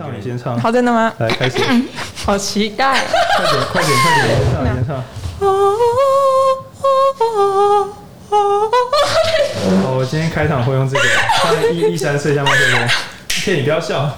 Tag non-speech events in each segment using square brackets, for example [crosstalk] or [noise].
唱，你先唱。好，真的吗？来，开始。[coughs] 好期待。快点，快点，快点，你先唱，你先唱。哦，我今天开场会用这个。唱一一三四像麦克风。骗你不要笑。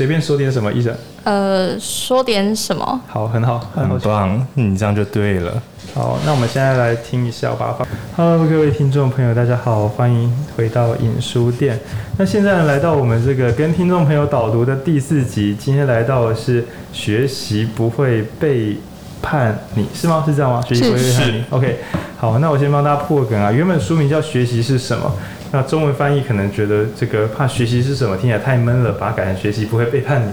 随便说点什么，医生。呃，说点什么？好，很好，很好，棒，你这样就对了。好，那我们现在来听一下吧。Hello，各位听众朋友，大家好，欢迎回到影书店。那现在来到我们这个跟听众朋友导读的第四集，今天来到的是学习不会背叛你，是吗？是这样吗？学习不会背叛你。OK，好，那我先帮大家破梗啊。原本书名叫《学习是什么》。那中文翻译可能觉得这个怕学习是什么，听起来太闷了，把它改成学习不会背叛你。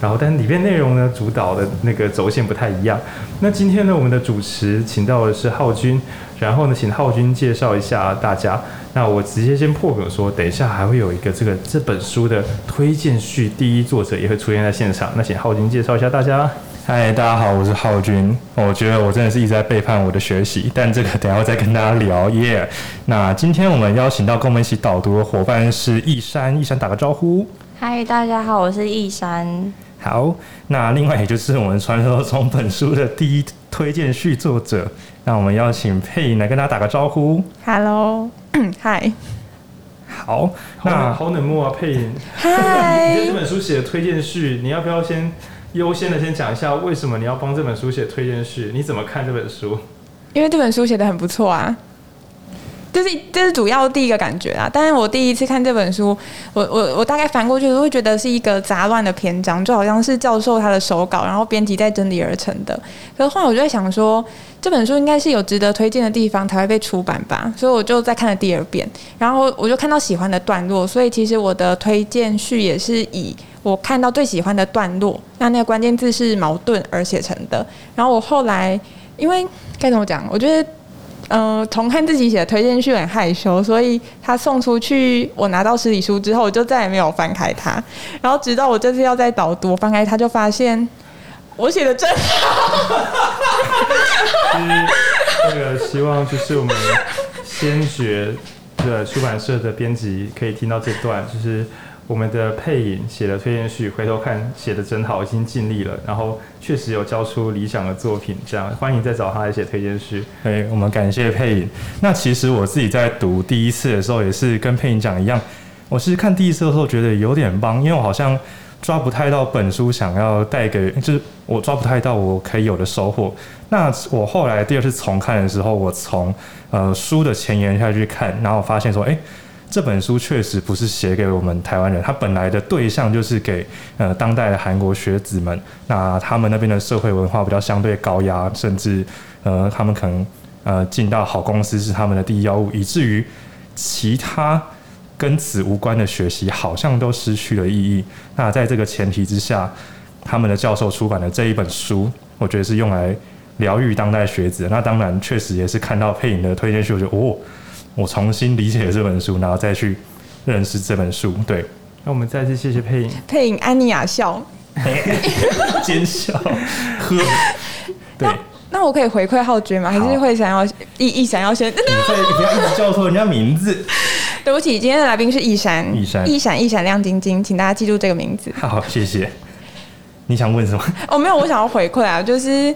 然后，但里面内容呢，主导的那个轴线不太一样。那今天呢，我们的主持请到的是浩君，然后呢，请浩君介绍一下大家。那我直接先破梗说，等一下还会有一个这个这本书的推荐序，第一作者也会出现在现场。那请浩君介绍一下大家。嗨，大家好，我是浩君。我觉得我真的是一直在背叛我的学习，但这个等一下再跟大家聊耶。Yeah! 那今天我们邀请到跟我们一起导读的伙伴是易山，易山打个招呼。嗨，大家好，我是易山。好，那另外也就是我们传说中本书的第一推荐序作者，那我们邀请佩颖来跟大家打个招呼。Hello，[clears throat] 嗨。好，那好冷漠啊，佩颖。嗨。[laughs] 你对这本书写的推荐序，你要不要先？优先的先讲一下为什么你要帮这本书写推荐序？你怎么看这本书？因为这本书写的很不错啊，这是这是主要第一个感觉啊。但是我第一次看这本书，我我我大概翻过去，我会觉得是一个杂乱的篇章，就好像是教授他的手稿，然后编辑在整理而成的。可是后来我就在想说，这本书应该是有值得推荐的地方才会被出版吧，所以我就再看了第二遍，然后我就看到喜欢的段落，所以其实我的推荐序也是以。我看到最喜欢的段落，那那个关键字是矛盾而写成的。然后我后来，因为该怎么讲？我觉得，嗯、呃，重看自己写的推荐序很害羞，所以他送出去，我拿到实体书之后，我就再也没有翻开它。然后直到我这次要再导读，我翻开它就发现我写的真好。就是那个希望，就是我们先觉的出版社的编辑可以听到这段，就是。我们的配影写的推荐序，回头看写的真好，已经尽力了，然后确实有交出理想的作品，这样欢迎再找他来写推荐序。对，我们感谢配影。那其实我自己在读第一次的时候，也是跟配影讲一样，我是看第一次的时候觉得有点懵，因为我好像抓不太到本书想要带给，就是我抓不太到我可以有的收获。那我后来第二次重看的时候，我从呃书的前言下去看，然后发现说，哎。这本书确实不是写给我们台湾人，它本来的对象就是给呃当代的韩国学子们。那他们那边的社会文化比较相对高压，甚至呃他们可能呃进到好公司是他们的第一要务，以至于其他跟此无关的学习好像都失去了意义。那在这个前提之下，他们的教授出版的这一本书，我觉得是用来疗愈当代学子。那当然确实也是看到佩影的推荐序，我觉得哦。我重新理解了这本书，然后再去认识这本书。对，那我们再次谢谢配音，配音安妮亚笑，[laughs] 奸笑，呵。[laughs] 对，那，我可以回馈浩君吗？还是会想要一一想要先？你不要一直叫错人家名字。[laughs] 对不起，今天的来宾是易珊，易珊，一闪一闪亮晶晶，请大家记住这个名字。好，谢谢。你想问什么？哦，没有，我想要回馈啊，就是。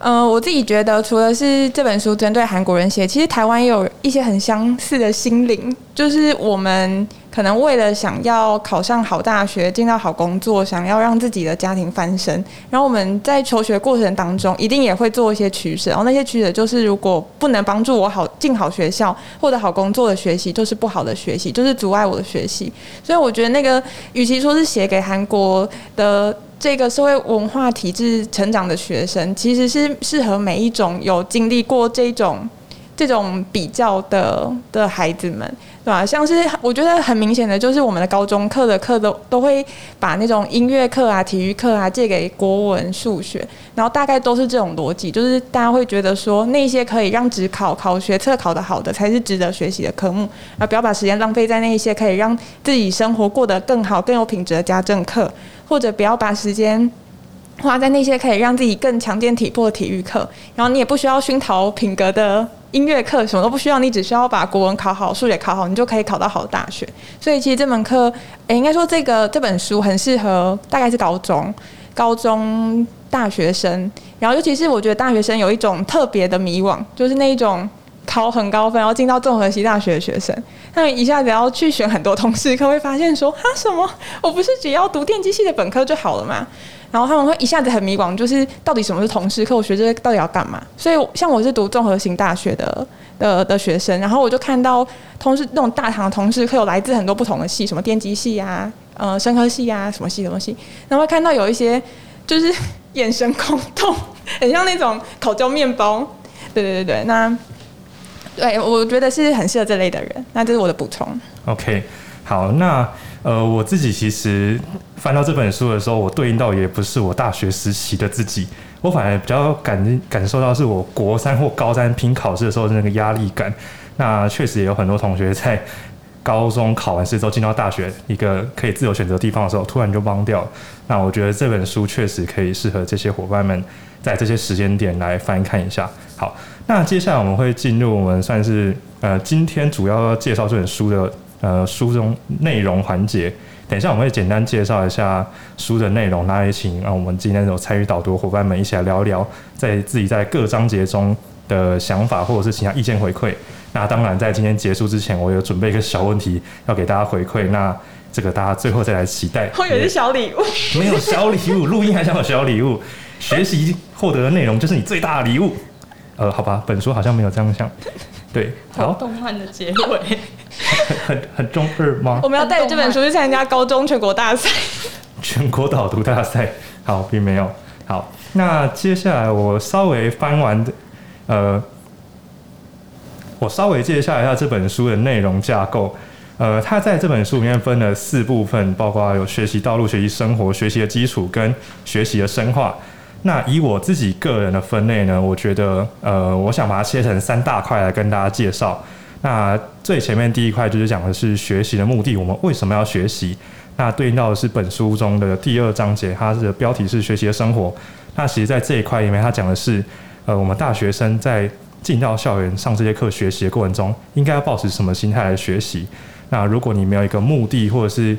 嗯、我自己觉得，除了是这本书针对韩国人写，其实台湾也有一些很相似的心灵，就是我们可能为了想要考上好大学、进到好工作，想要让自己的家庭翻身，然后我们在求学过程当中，一定也会做一些取舍，然后那些取舍就是，如果不能帮助我好进好学校或者好工作的学习，就是不好的学习，就是阻碍我的学习。所以我觉得那个，与其说是写给韩国的。这个社会文化体制成长的学生，其实是适合每一种有经历过这种这种比较的的孩子们，对吧？像是我觉得很明显的，就是我们的高中课的课都都会把那种音乐课啊、体育课啊借给国文、数学，然后大概都是这种逻辑，就是大家会觉得说，那些可以让只考考学测考得好的才是值得学习的科目，而不要把时间浪费在那一些可以让自己生活过得更好、更有品质的家政课。或者不要把时间花在那些可以让自己更强健体魄的体育课，然后你也不需要熏陶品格的音乐课什么都不需要，你只需要把国文考好、数学考好，你就可以考到好的大学。所以其实这门课，诶，应该说这个这本书很适合大概是高中、高中大学生。然后尤其是我觉得大学生有一种特别的迷惘，就是那一种考很高分，然后进到综合系大学的学生，他们一下子要去选很多通识课，会发现说，啊什么？我不是只要读电机系的本科就好了吗？然后他们会一下子很迷惘，就是到底什么是通识课？我学这个到底要干嘛？所以像我是读综合型大学的的的学生，然后我就看到同事那种大堂的通识课有来自很多不同的系，什么电机系啊，呃，生科系啊，什么系什么系，然后会看到有一些就是 [laughs] 眼神空洞，很像那种烤焦面包。对对对对，那对我觉得是很适合这类的人。那这是我的补充。OK，好，那。呃，我自己其实翻到这本书的时候，我对应到也不是我大学时期的自己，我反而比较感感受到是我国三或高三拼考试的时候的那个压力感。那确实也有很多同学在高中考完试之后进到大学一个可以自由选择地方的时候，突然就忘掉。那我觉得这本书确实可以适合这些伙伴们在这些时间点来翻看一下。好，那接下来我们会进入我们算是呃今天主要介绍这本书的。呃，书中内容环节，等一下我们会简单介绍一下书的内容，那也请让我们今天有参与导读的伙伴们一起来聊一聊，在自己在各章节中的想法或者是其他意见回馈。那当然，在今天结束之前，我有准备一个小问题要给大家回馈，那这个大家最后再来期待。我以为是小礼物，没有小礼物，录音还想有小礼物，学习获得的内容就是你最大的礼物。呃，好吧，本书好像没有这样想。[laughs] 对，好，动漫的结尾。很很中二吗？我们要带着这本书去参加高中全国大赛，全国导读大赛。好，并没有。好，那接下来我稍微翻完的，呃，我稍微介绍一下这本书的内容架构。呃，它在这本书里面分了四部分，包括有学习道路、学习生活、学习的基础跟学习的深化。那以我自己个人的分类呢，我觉得，呃，我想把它切成三大块来跟大家介绍。那最前面第一块就是讲的是学习的目的，我们为什么要学习？那对应到的是本书中的第二章节，它的标题是学习的生活。那其实，在这一块里面，它讲的是，呃，我们大学生在进到校园上这些课学习的过程中，应该要抱持什么心态来学习？那如果你没有一个目的，或者是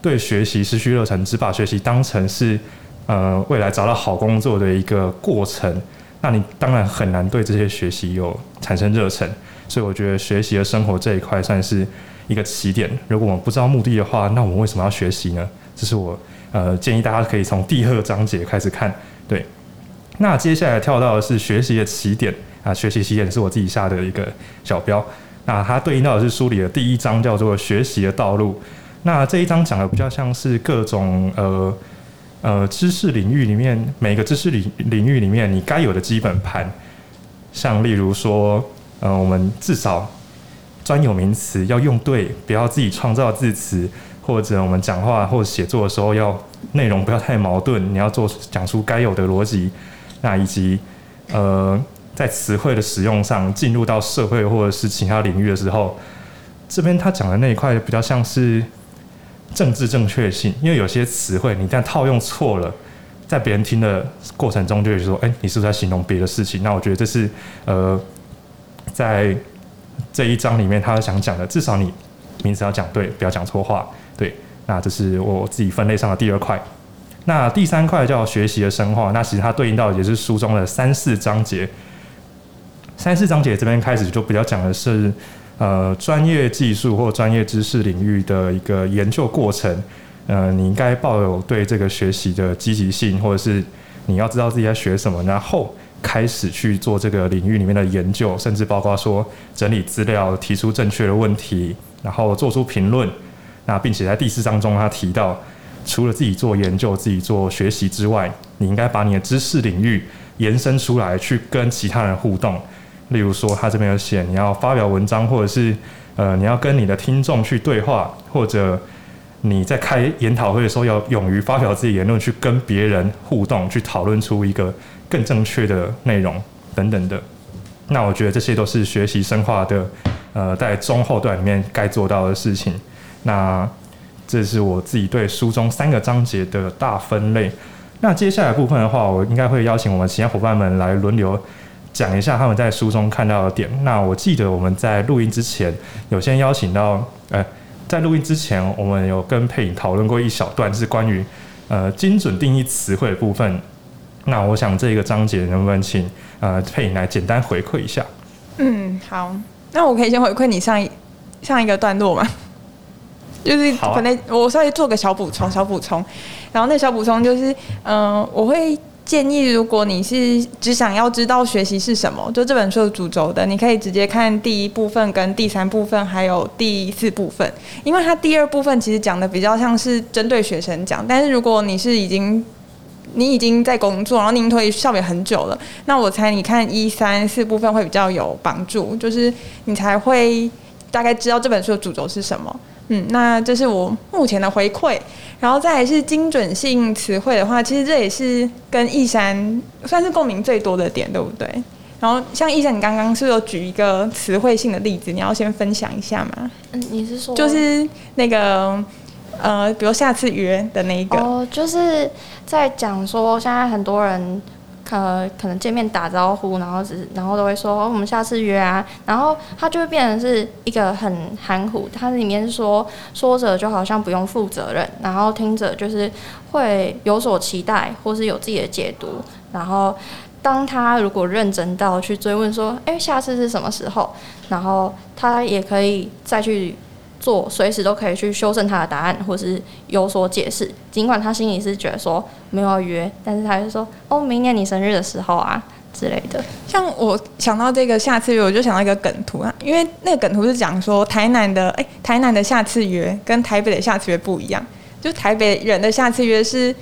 对学习失去热忱，只把学习当成是呃未来找到好工作的一个过程，那你当然很难对这些学习有产生热忱。所以我觉得学习的生活这一块算是一个起点。如果我们不知道目的的话，那我们为什么要学习呢？这是我呃建议大家可以从第二章节开始看。对，那接下来跳到的是学习的起点啊，学习起点是我自己下的一个小标。那它对应到的是书里的第一章，叫做学习的道路。那这一章讲的比较像是各种呃呃知识领域里面每个知识领领域里面你该有的基本盘，像例如说。呃，我们至少专有名词要用对，不要自己创造字词，或者我们讲话或写作的时候要内容不要太矛盾，你要做讲出该有的逻辑。那以及呃，在词汇的使用上，进入到社会或者是其他领域的时候，这边他讲的那一块比较像是政治正确性，因为有些词汇你一旦套用错了，在别人听的过程中就会说，哎，你是不是在形容别的事情？那我觉得这是呃。在这一章里面，他想讲的，至少你名词要讲对，不要讲错话。对，那这是我自己分类上的第二块。那第三块叫学习的深化，那其实它对应到也是书中的三四章节。三四章节这边开始就比较讲的是，呃，专业技术或专业知识领域的一个研究过程。呃，你应该抱有对这个学习的积极性，或者是你要知道自己在学什么，然后。开始去做这个领域里面的研究，甚至包括说整理资料、提出正确的问题，然后做出评论。那并且在第四章中，他提到，除了自己做研究、自己做学习之外，你应该把你的知识领域延伸出来，去跟其他人互动。例如说，他这边有写，你要发表文章，或者是呃，你要跟你的听众去对话，或者你在开研讨会的时候，要勇于发表自己言论，去跟别人互动，去讨论出一个。更正确的内容等等的，那我觉得这些都是学习深化的，呃，在中后段里面该做到的事情。那这是我自己对书中三个章节的大分类。那接下来部分的话，我应该会邀请我们其他伙伴们来轮流讲一下他们在书中看到的点。那我记得我们在录音之前有先邀请到，呃，在录音之前我们有跟佩影讨论过一小段，是关于呃精准定义词汇的部分。那我想这个章节能不能请呃佩影来简单回馈一下？嗯，好，那我可以先回馈你上一上一个段落吗？就是可能我稍微做个小补充，小补充。然后那小补充就是，嗯、呃，我会建议，如果你是只想要知道学习是什么，就这本书的主轴的，你可以直接看第一部分、跟第三部分，还有第四部分，因为它第二部分其实讲的比较像是针对学生讲。但是如果你是已经你已经在工作，然后您脱离校园很久了，那我猜你看一三四部分会比较有帮助，就是你才会大概知道这本书的主轴是什么。嗯，那这是我目前的回馈，然后再来是精准性词汇的话，其实这也是跟易山算是共鸣最多的点，对不对？然后像易山，你刚刚是有举一个词汇性的例子，你要先分享一下吗？嗯，你是说就是那个呃，比如下次约的那一个哦，就是在讲说现在很多人。呃，可能见面打招呼，然后只是，然后都会说，我们下次约啊，然后他就会变成是一个很含糊，他里面说说着就好像不用负责任，然后听着就是会有所期待，或是有自己的解读，然后当他如果认真到去追问说，哎，下次是什么时候，然后他也可以再去。做随时都可以去修正他的答案，或是有所解释。尽管他心里是觉得说没有要约，但是他就说：“哦，明年你生日的时候啊之类的。”像我想到这个下次约，我就想到一个梗图啊，因为那个梗图是讲说台南的哎、台南的下次约跟台北的下次约不一样，就台北人的下次约是。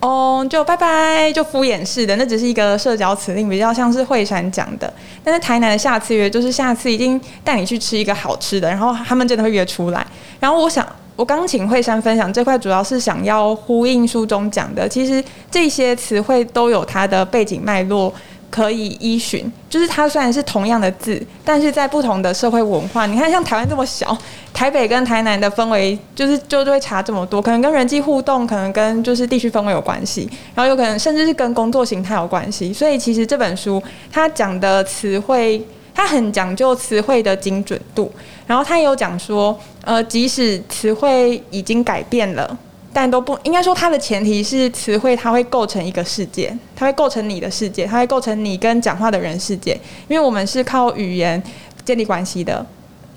哦，就拜拜，就敷衍式的，那只是一个社交辞令，比较像是惠山讲的。但是台南的下次约，就是下次一定带你去吃一个好吃的，然后他们真的会约出来。然后我想，我刚请惠山分享这块，主要是想要呼应书中讲的，其实这些词汇都有它的背景脉络。可以依循，就是它虽然是同样的字，但是在不同的社会文化，你看像台湾这么小，台北跟台南的氛围就是就会差这么多，可能跟人际互动，可能跟就是地区氛围有关系，然后有可能甚至是跟工作形态有关系。所以其实这本书它讲的词汇，它很讲究词汇的精准度，然后它也有讲说，呃，即使词汇已经改变了。但都不应该说，它的前提是词汇，它会构成一个世界，它会构成你的世界，它会构成你跟讲话的人世界。因为我们是靠语言建立关系的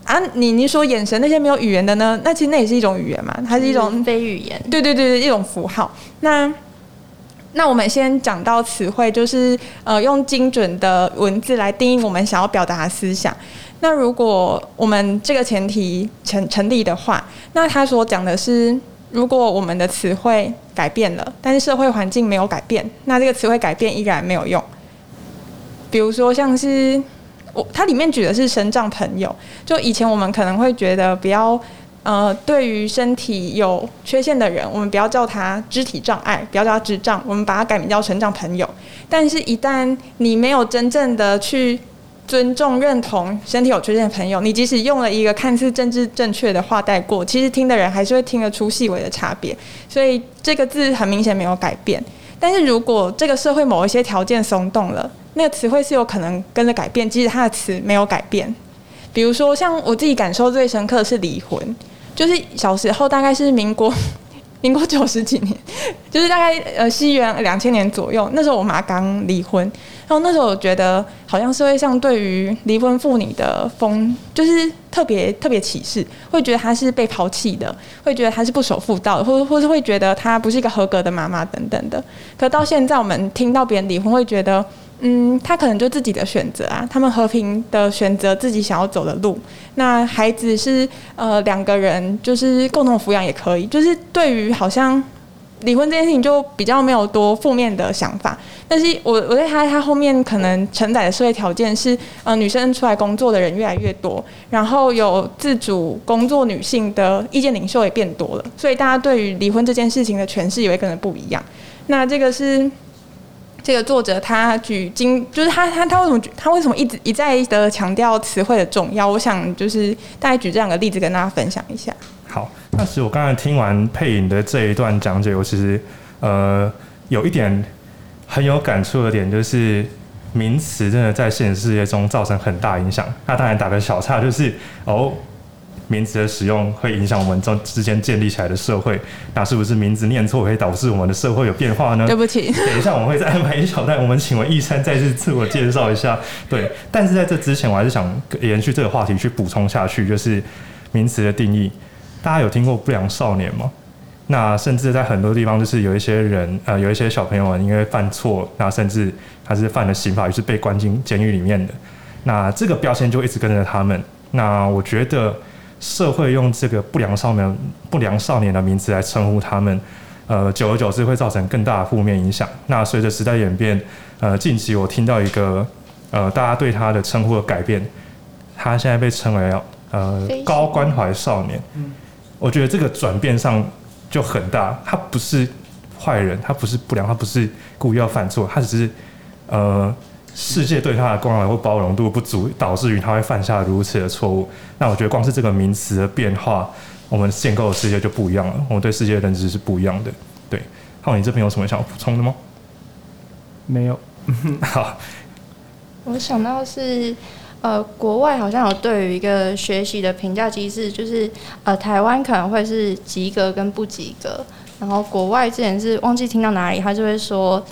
啊。你你说眼神那些没有语言的呢？那其实那也是一种语言嘛，它是一种非语言。对对对对，一种符号。那那我们先讲到词汇，就是呃，用精准的文字来定义我们想要表达的思想。那如果我们这个前提成成立的话，那他所讲的是。如果我们的词汇改变了，但是社会环境没有改变，那这个词汇改变依然没有用。比如说，像是我它里面举的是身障朋友，就以前我们可能会觉得不要呃，对于身体有缺陷的人，我们不要叫他肢体障碍，不要叫他智障，我们把它改名叫成长朋友。但是，一旦你没有真正的去尊重、认同身体有缺陷的朋友，你即使用了一个看似政治正确的话带过，其实听的人还是会听得出细微的差别。所以这个字很明显没有改变。但是如果这个社会某一些条件松动了，那个词汇是有可能跟着改变，即使它的词没有改变。比如说，像我自己感受最深刻的是离婚，就是小时候大概是民国。[laughs] 民国九十几年，就是大概呃西元两千年左右，那时候我妈刚离婚，然后那时候我觉得好像社会上对于离婚妇女的风就是特别特别歧视，会觉得她是被抛弃的，会觉得她是不守妇道的，或或是会觉得她不是一个合格的妈妈等等的。可到现在我们听到别人离婚，会觉得。嗯，他可能就自己的选择啊，他们和平的选择自己想要走的路。那孩子是呃两个人，就是共同抚养也可以。就是对于好像离婚这件事情，就比较没有多负面的想法。但是我我在他他后面可能承载的社会条件是，呃，女生出来工作的人越来越多，然后有自主工作女性的意见领袖也变多了，所以大家对于离婚这件事情的诠释也会跟着不一样。那这个是。这个作者他举经，就是他他他为什么他为什么一直一再的强调词汇的重要？我想就是大概举这两个例子跟大家分享一下。好，那其实我刚才听完配音的这一段讲解，我其实呃有一点很有感触的点，就是名词真的在现实世界中造成很大影响。那当然打个小岔，就是哦。名词的使用会影响我们中之间建立起来的社会，那是不是名字念错可以导致我们的社会有变化呢？对不起，等一下我们会再安排一小段，我们请文义山再次自我介绍一下。对，[laughs] 但是在这之前，我还是想延续这个话题去补充下去，就是名词的定义。大家有听过不良少年吗？那甚至在很多地方，就是有一些人，呃，有一些小朋友们因为犯错，那甚至他是犯了刑法，于是被关进监狱里面的。那这个标签就一直跟着他们。那我觉得。社会用这个不良少年、不良少年的名字来称呼他们，呃，久而久之会造成更大的负面影响。那随着时代演变，呃，近期我听到一个，呃，大家对他的称呼的改变，他现在被称为呃高关怀少年。我觉得这个转变上就很大，他不是坏人，他不是不良，他不是故意要犯错，他只是呃。世界对他的关怀或包容度不足，导致于他会犯下如此的错误。那我觉得光是这个名词的变化，我们建构的世界就不一样了。我们对世界的认知是不一样的。对，浩，你这边有什么想要补充的吗？没有。[laughs] 好，我想到是，呃，国外好像有对于一个学习的评价机制，就是呃，台湾可能会是及格跟不及格，然后国外之前是忘记听到哪里，他就会说。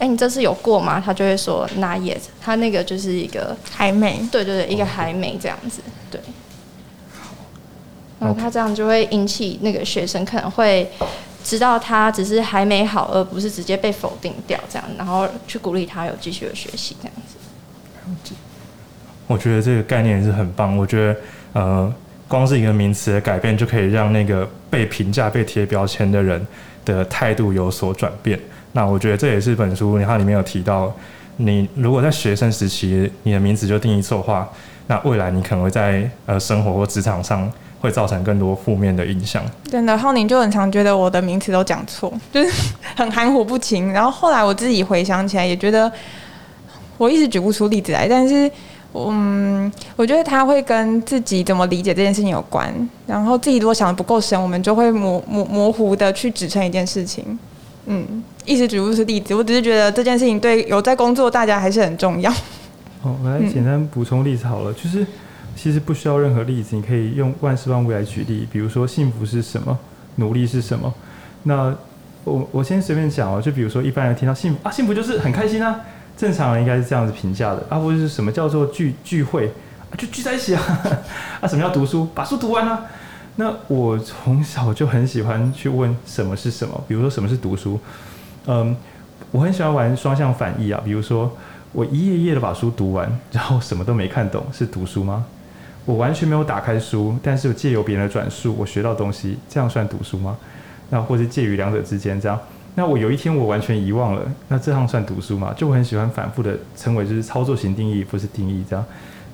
哎、欸，你这次有过吗？他就会说 not yet，他那个就是一个还没。对对对，一个还没这样子。对。然后他这样就会引起那个学生可能会知道他只是还没好，而不是直接被否定掉这样，然后去鼓励他有继续的学习这样子。我觉得这个概念也是很棒。我觉得呃，光是一个名词的改变，就可以让那个被评价、被贴标签的人的态度有所转变。那我觉得这也是本书它里面有提到，你如果在学生时期你的名字就定义错话，那未来你可能会在呃生活或职场上会造成更多负面的影响。真的，浩宁就很常觉得我的名词都讲错，就是 [laughs] 很含糊不清。然后后来我自己回想起来，也觉得我一直举不出例子来，但是嗯，我觉得他会跟自己怎么理解这件事情有关。然后自己如果想得不够深，我们就会模模模糊的去指称一件事情。嗯，一直举不出例子，我只是觉得这件事情对有在工作大家还是很重要。哦，我来简单补充例子好了，就是其实不需要任何例子，你可以用万事万物来举例。比如说幸福是什么，努力是什么。那我我先随便讲哦，就比如说一般人听到幸福啊，幸福就是很开心啊，正常人应该是这样子评价的。啊，或者是什么叫做聚聚会？啊，就聚在一起啊，[laughs] 啊，什么叫读书，把书读完啊。那我从小就很喜欢去问什么是什么，比如说什么是读书，嗯，我很喜欢玩双向反义啊，比如说我一页页的把书读完，然后什么都没看懂，是读书吗？我完全没有打开书，但是我借由别人的转述，我学到东西，这样算读书吗？那或是介于两者之间这样，那我有一天我完全遗忘了，那这样算读书吗？就我很喜欢反复的称为就是操作型定义，不是定义这样。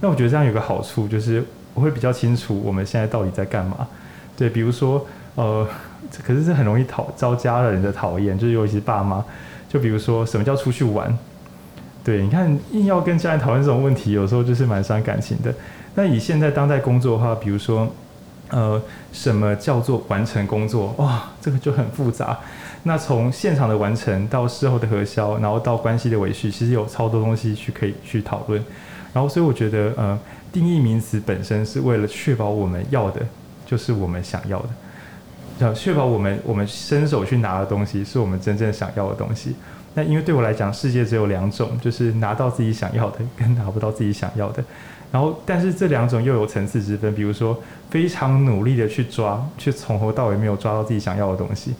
那我觉得这样有个好处就是。我会比较清楚我们现在到底在干嘛，对，比如说，呃，可是这很容易讨招家人的讨厌，就是尤其是爸妈，就比如说什么叫出去玩，对，你看硬要跟家人讨论这种问题，有时候就是蛮伤感情的。那以现在当代工作的话，比如说，呃，什么叫做完成工作？哇，这个就很复杂。那从现场的完成到事后的核销，然后到关系的维系，其实有超多东西去可以去讨论。然后，所以我觉得，呃。定义名词本身是为了确保我们要的就是我们想要的，要确保我们我们伸手去拿的东西是我们真正想要的东西。那因为对我来讲，世界只有两种，就是拿到自己想要的跟拿不到自己想要的。然后，但是这两种又有层次之分。比如说，非常努力的去抓，却从头到尾没有抓到自己想要的东西，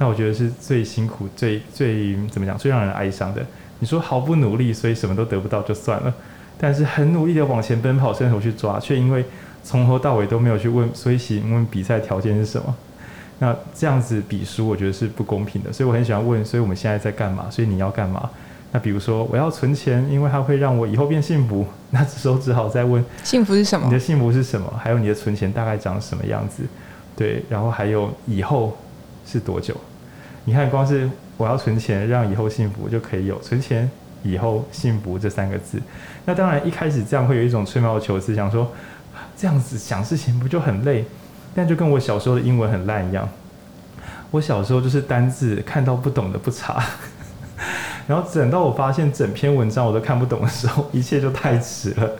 那我觉得是最辛苦、最最怎么讲、最让人哀伤的。你说毫不努力，所以什么都得不到就算了。但是很努力的往前奔跑，伸手去抓，却因为从头到尾都没有去问，所以请问比赛条件是什么？那这样子比输，我觉得是不公平的。所以我很喜欢问，所以我们现在在干嘛？所以你要干嘛？那比如说我要存钱，因为它会让我以后变幸福。[laughs] 那这时候只好再问，幸福是什么？你的幸福是什么？还有你的存钱大概长什么样子？对，然后还有以后是多久？你看，光是我要存钱，让以后幸福就可以有存钱。以后幸福这三个字，那当然一开始这样会有一种吹毛求疵，想说这样子想事情不就很累？但就跟我小时候的英文很烂一样，我小时候就是单字看到不懂的不查，[laughs] 然后等到我发现整篇文章我都看不懂的时候，一切就太迟了。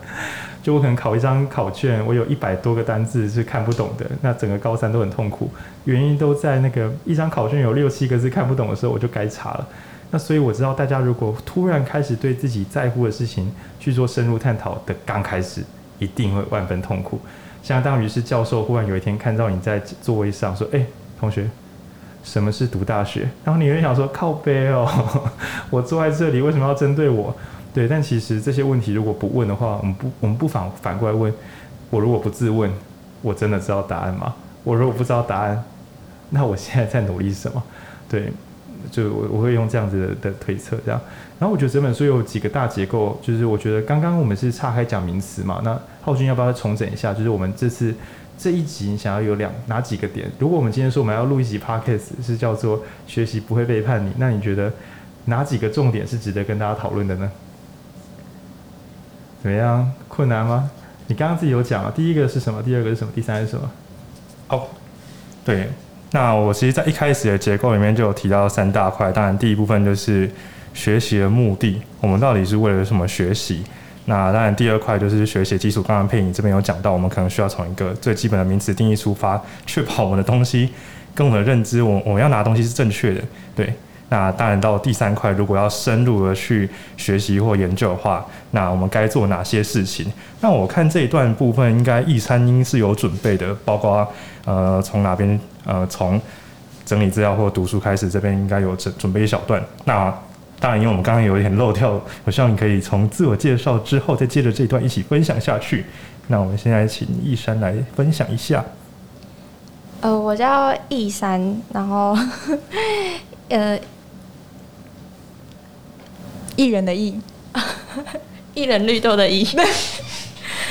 就我可能考一张考卷，我有一百多个单字是看不懂的，那整个高三都很痛苦，原因都在那个一张考卷有六七个字看不懂的时候，我就该查了。那所以我知道，大家如果突然开始对自己在乎的事情去做深入探讨的刚开始，一定会万分痛苦。相当于是教授忽然有一天看到你在座位上说：“哎，同学，什么是读大学？”然后你会想说：“靠背哦，[laughs] 我坐在这里为什么要针对我？”对，但其实这些问题如果不问的话，我们不，我们不妨反过来问：我如果不自问，我真的知道答案吗？我如果不知道答案，那我现在在努力什么？对，就我我会用这样子的的推测这样。然后我觉得这本书有几个大结构，就是我觉得刚刚我们是岔开讲名词嘛，那浩君要不要重整一下？就是我们这次这一集你想要有两哪几个点？如果我们今天说我们要录一集 podcast 是叫做学习不会背叛你，那你觉得哪几个重点是值得跟大家讨论的呢？怎么样？困难吗？你刚刚自己有讲啊。第一个是什么？第二个是什么？第三是什么？哦，对。那我其实，在一开始的结构里面就有提到三大块。当然，第一部分就是学习的目的，我们到底是为了什么学习？那当然，第二块就是学习基础。刚刚佩颖这边有讲到，我们可能需要从一个最基本的名词定义出发，确保我们的东西跟我们的认知，我我们要拿东西是正确的。对。那当然，到第三块，如果要深入的去学习或研究的话，那我们该做哪些事情？那我看这一段部分，应该易餐应是有准备的，包括呃，从哪边呃，从整理资料或读书开始，这边应该有准准备一小段。那当然，因为我们刚刚有一点漏掉，我希望你可以从自我介绍之后，再接着这一段一起分享下去。那我们现在请易珊来分享一下。呃，我叫易珊，然后 [laughs] 呃。艺人的艺，[laughs] 艺人绿豆的艺，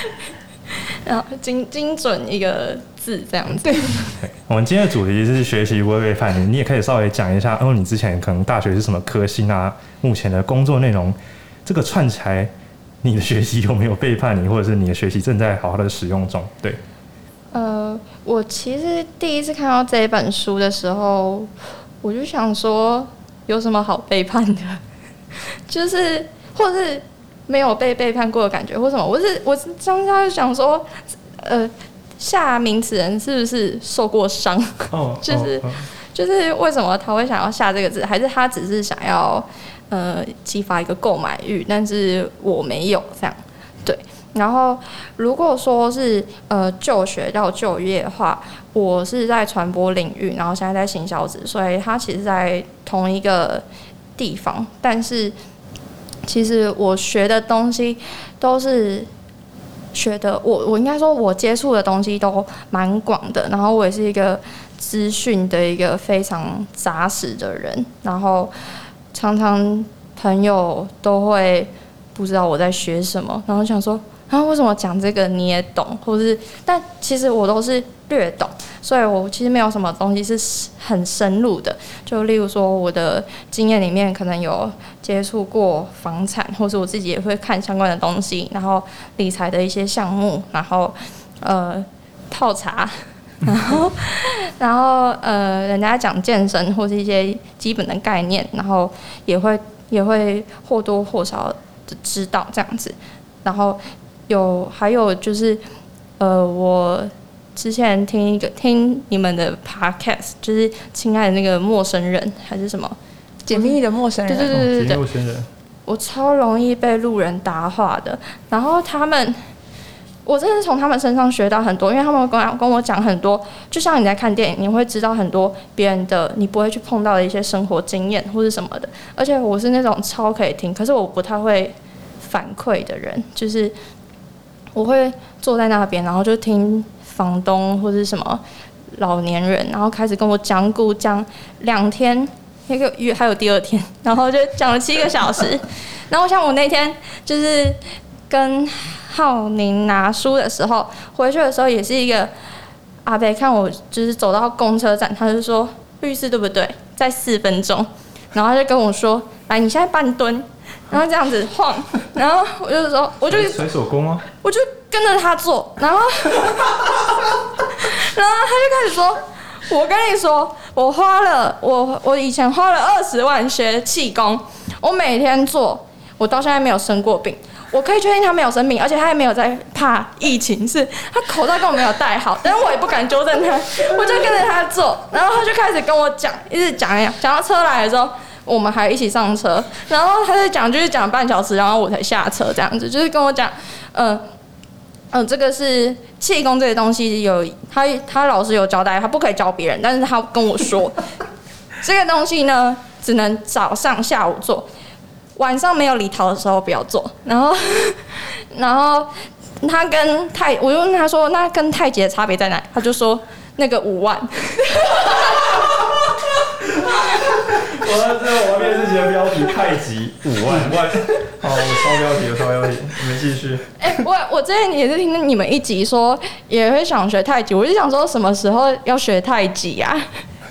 [laughs] 然后精精准一个字这样子。对，[laughs] 我们今天的主题是学习不会背叛你，你也可以稍微讲一下，哦，你之前可能大学是什么科系啊？目前的工作内容，这个串起来，你的学习有没有背叛你，或者是你的学习正在好好的使用中？对。呃，我其实第一次看到这一本书的时候，我就想说，有什么好背叛的？就是，或是没有被背叛过的感觉，或什么？我是我刚刚就想说，呃，下名词人是不是受过伤？[laughs] 哦，就是、哦哦、就是为什么他会想要下这个字？还是他只是想要呃激发一个购买欲？但是我没有这样。对。然后如果说是呃就学到就业的话，我是在传播领域，然后现在在行销职，所以他其实在同一个。地方，但是其实我学的东西都是学的，我我应该说，我接触的东西都蛮广的。然后我也是一个资讯的一个非常扎实的人，然后常常朋友都会不知道我在学什么，然后想说。然后为什么讲这个你也懂，或是？但其实我都是略懂，所以我其实没有什么东西是很深入的。就例如说，我的经验里面可能有接触过房产，或是我自己也会看相关的东西，然后理财的一些项目，然后呃泡茶，[laughs] 然后然后呃人家讲健身或是一些基本的概念，然后也会也会或多或少的知道这样子，然后。有，还有就是，呃，我之前听一个听你们的 podcast，就是亲爱的那个陌生人还是什么，解密的陌生人，对对对对对，陌生人，我超容易被路人搭话的，然后他们，我真的是从他们身上学到很多，因为他们跟跟我讲很多，就像你在看电影，你会知道很多别人的你不会去碰到的一些生活经验或是什么的，而且我是那种超可以听，可是我不太会反馈的人，就是。我会坐在那边，然后就听房东或者什么老年人，然后开始跟我讲故讲两天，那个月还有第二天，然后就讲了七个小时。[laughs] 然后像我那天就是跟浩宁拿书的时候，回去的时候也是一个阿伯看我就是走到公车站，他就说律师对不对？在四分钟，然后他就跟我说，来你现在半蹲。然后这样子晃，然后我就说，我就甩手工啊，我就跟着他做，然后，[laughs] 然后他就开始说，我跟你说，我花了我我以前花了二十万学气功，我每天做，我到现在没有生过病。我可以确定他没有生病，而且他也没有在怕疫情，是他口罩根本没有戴好，[laughs] 但是我也不敢纠正他，我就跟着他做，然后他就开始跟我讲，一直讲讲，讲到车来的时候，我们还一起上车，然后他就讲，就是讲半小时，然后我才下车，这样子，就是跟我讲，嗯、嗯、呃，这个是气功这个东西有他他老师有交代，他不可以教别人，但是他跟我说，[laughs] 这个东西呢，只能早上下午做。晚上没有礼桃的时候不要做，然后，[laughs] 然后他跟太，我就问他说，那跟太极的差别在哪？他就说那个五万。[laughs] 我要这个我面试节标题太极五万万，好，我超标题，我超标题，你们继续。哎、欸，我我之前也是听你们一集说也会想学太极，我就想说什么时候要学太极啊？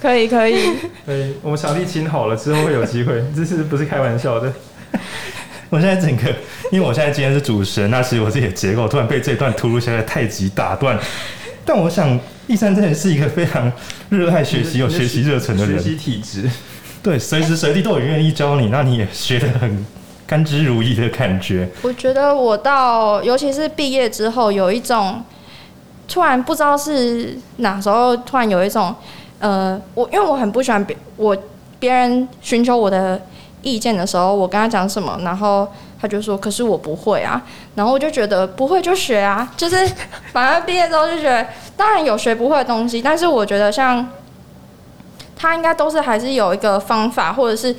可以可以可以，我们场地请好了之后会有机会，这是不是开玩笑的？[laughs] 我现在整个，因为我现在今天是主持人，那其实我自己的结构突然被这段突如其来的太极打断。但我想，易山真的是一个非常热爱学习、有学习热忱的人，学习体质。对，随时随地都有愿意教你，那你也学得很甘之如饴的感觉。我觉得我到，尤其是毕业之后，有一种突然不知道是哪时候，突然有一种，呃，我因为我很不喜欢别我别人寻求我的。意见的时候，我跟他讲什么，然后他就说：“可是我不会啊。”然后我就觉得不会就学啊，就是 [laughs] 反正毕业之后就觉得，当然有学不会的东西，但是我觉得像他应该都是还是有一个方法，或者是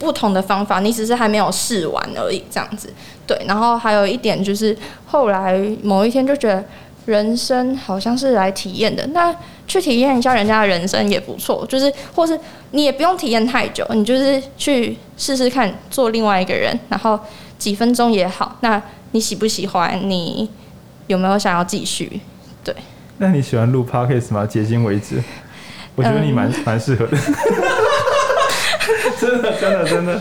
不同的方法，你只是还没有试完而已，这样子。对，然后还有一点就是后来某一天就觉得。人生好像是来体验的，那去体验一下人家的人生也不错。就是，或是你也不用体验太久，你就是去试试看做另外一个人，然后几分钟也好。那你喜不喜欢？你有没有想要继续？对。那你喜欢录 podcast 吗？迄今为止，我觉得你蛮蛮适合的。[laughs] 真的，真的，真的。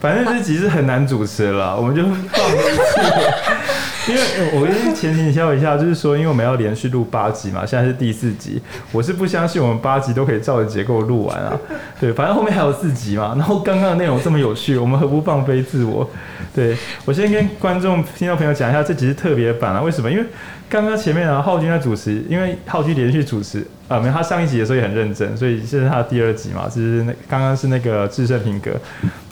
反正这集是很难主持了，我们就放一次。因为我跟前提教一下，就是说，因为我们要连续录八集嘛，现在是第四集，我是不相信我们八集都可以照着结构录完啊。对，反正后面还有四集嘛。然后刚刚的内容这么有趣，我们何不放飞自我？对，我先跟观众、听众朋友讲一下，这集是特别版啊。为什么？因为刚刚前面啊，浩君在主持，因为浩君连续主持啊，没有他上一集的时候也很认真，所以这是他的第二集嘛。就是那刚刚是那个制胜品格，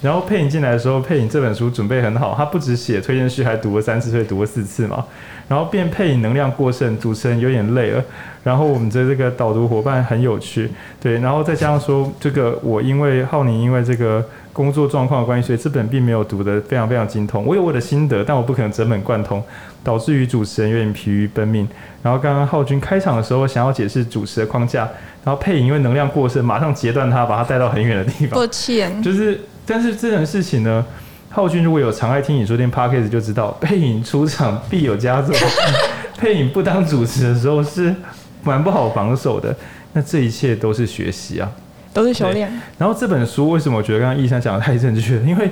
然后佩影进来的时候，佩影这本书准备很好，他不止写推荐序，还读了三次，所以读了四次嘛。然后变佩影能量过剩，主持人有点累了。然后我们的这个导读伙伴很有趣，对，然后再加上说这个我因为浩宁因为这个。工作状况的关系，所以这本并没有读得非常非常精通。我有我的心得，但我不可能整本贯通，导致于主持人有点疲于奔命。然后刚刚浩君开场的时候想要解释主持的框架，然后配影因为能量过剩，马上截断他，把他带到很远的地方。抱歉，就是，但是这种事情呢，浩君如果有常爱听你说电 podcast 就知道，配影出场必有佳作。[laughs] 配影不当主持的时候是蛮不好防守的。那这一切都是学习啊。都是修炼。然后这本书为什么我觉得刚刚易山讲的太正确？因为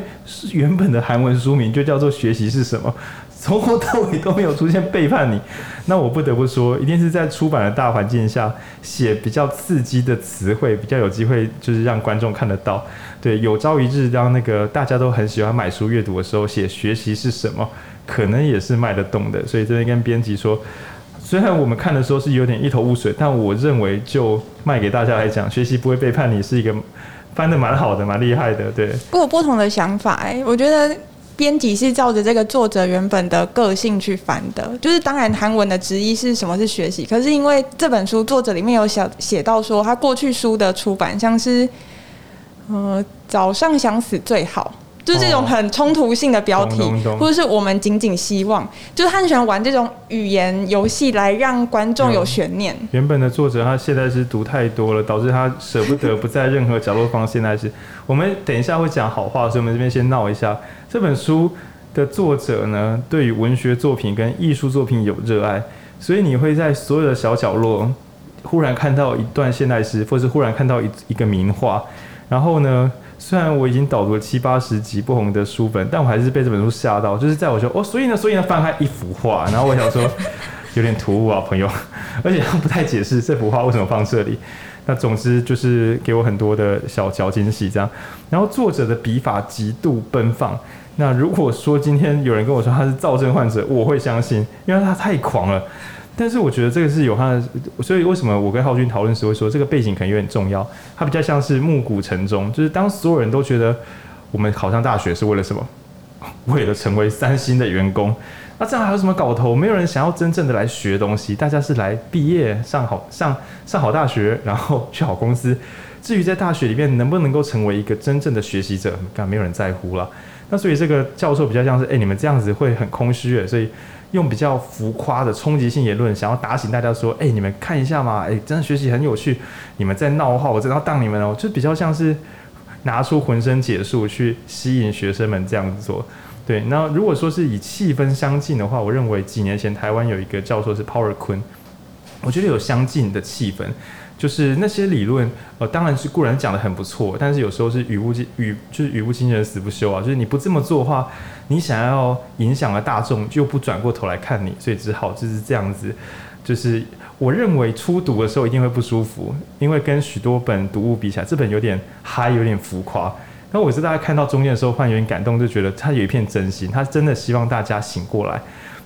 原本的韩文书名就叫做“学习是什么”，[laughs] 从头到尾都没有出现背叛你。那我不得不说，一定是在出版的大环境下写比较刺激的词汇，比较有机会就是让观众看得到。对，有朝一日当那个大家都很喜欢买书阅读的时候，写“学习是什么”，可能也是卖得动的。所以这边跟编辑说。虽然我们看的时候是有点一头雾水，但我认为就卖给大家来讲，学习不会背叛你，是一个翻的蛮好的、蛮厉害的。对，不过不同的想法哎、我觉得编辑是照着这个作者原本的个性去翻的，就是当然韩文的直译是什么是学习，可是因为这本书作者里面有写写到说，他过去书的出版像是，呃，早上想死最好。就是这种很冲突性的标题，或者是我们仅仅希望，就是他很喜欢玩这种语言游戏来让观众有悬念。原本的作者他现在是读太多了，导致他舍不得不在任何角落放现代诗。我们等一下会讲好话，所以我们这边先闹一下。这本书的作者呢，对于文学作品跟艺术作品有热爱，所以你会在所有的小角落忽然看到一段现代诗，或是忽然看到一一个名画，然后呢，虽然我已经导读了七八十集不同的书本，但我还是被这本书吓到。就是在我说哦，所以呢，所以呢，翻开一幅画，然后我想说有点突兀啊，朋友，而且他不太解释这幅画为什么放这里。那总之就是给我很多的小小惊喜这样。然后作者的笔法极度奔放。那如果说今天有人跟我说他是躁症患者，我会相信，因为他太狂了。但是我觉得这个是有他的，所以为什么我跟浩君讨论时会说这个背景可能有点重要？他比较像是暮鼓晨钟，就是当所有人都觉得我们考上大学是 [laughs] 为了什么？为了成为三星的员工。那这样还有什么搞头？没有人想要真正的来学东西，大家是来毕业、上好上上好大学，然后去好公司。至于在大学里面能不能够成为一个真正的学习者，根本没有人在乎了。那所以这个教授比较像是，哎，你们这样子会很空虚，所以用比较浮夸的冲击性言论，想要打醒大家说，哎，你们看一下嘛，哎，真的学习很有趣，你们在闹话，我真的要当你们哦，就比较像是拿出浑身解数去吸引学生们这样子做。对，那如果说是以气氛相近的话，我认为几年前台湾有一个教授是 Power 坤，我觉得有相近的气氛。就是那些理论，呃，当然是固然讲得很不错，但是有时候是语不惊语，就是语不惊人死不休啊。就是你不这么做的话，你想要影响了大众，就不转过头来看你，所以只好就是这样子。就是我认为初读的时候一定会不舒服，因为跟许多本读物比起来，这本有点嗨，有点浮夸。那我是大家看到中间的时候，忽然有点感动，就觉得他有一片真心，他真的希望大家醒过来。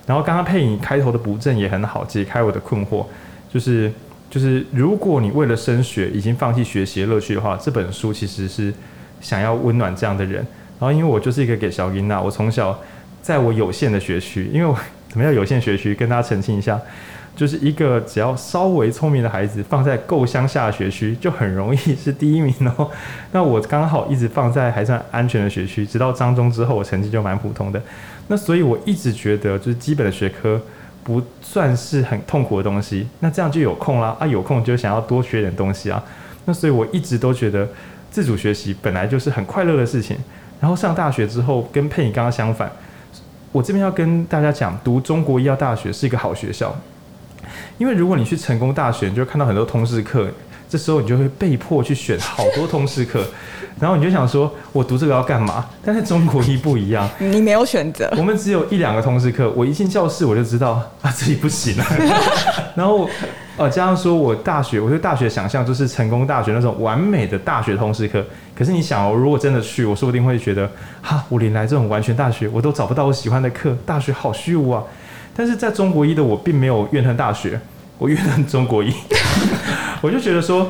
然后刚刚佩颖开头的不正也很好，解开我的困惑，就是。就是如果你为了升学已经放弃学习的乐趣的话，这本书其实是想要温暖这样的人。然后因为我就是一个给小囡娜，我从小在我有限的学区，因为我怎么样有限学区，跟大家澄清一下，就是一个只要稍微聪明的孩子放在够乡下学区，就很容易是第一名哦。那我刚好一直放在还算安全的学区，直到彰中之后，我成绩就蛮普通的。那所以我一直觉得，就是基本的学科。不算是很痛苦的东西，那这样就有空啦啊，有空就想要多学点东西啊。那所以我一直都觉得自主学习本来就是很快乐的事情。然后上大学之后，跟佩颖刚刚相反，我这边要跟大家讲，读中国医药大学是一个好学校，因为如果你去成功大学，你就会看到很多通识课，这时候你就会被迫去选好多通识课。然后你就想说，我读这个要干嘛？但是中国一不一样，你没有选择。我们只有一两个通识课，我一进教室我就知道啊，这里不行了。[laughs] 然后呃，加上说我大学，我对大学想象就是成功大学那种完美的大学通识课。可是你想哦，如果真的去，我说不定会觉得，哈，我连来这种完全大学，我都找不到我喜欢的课，大学好虚无啊。但是在中国一的我并没有怨恨大学，我怨恨中国一，[laughs] 我就觉得说。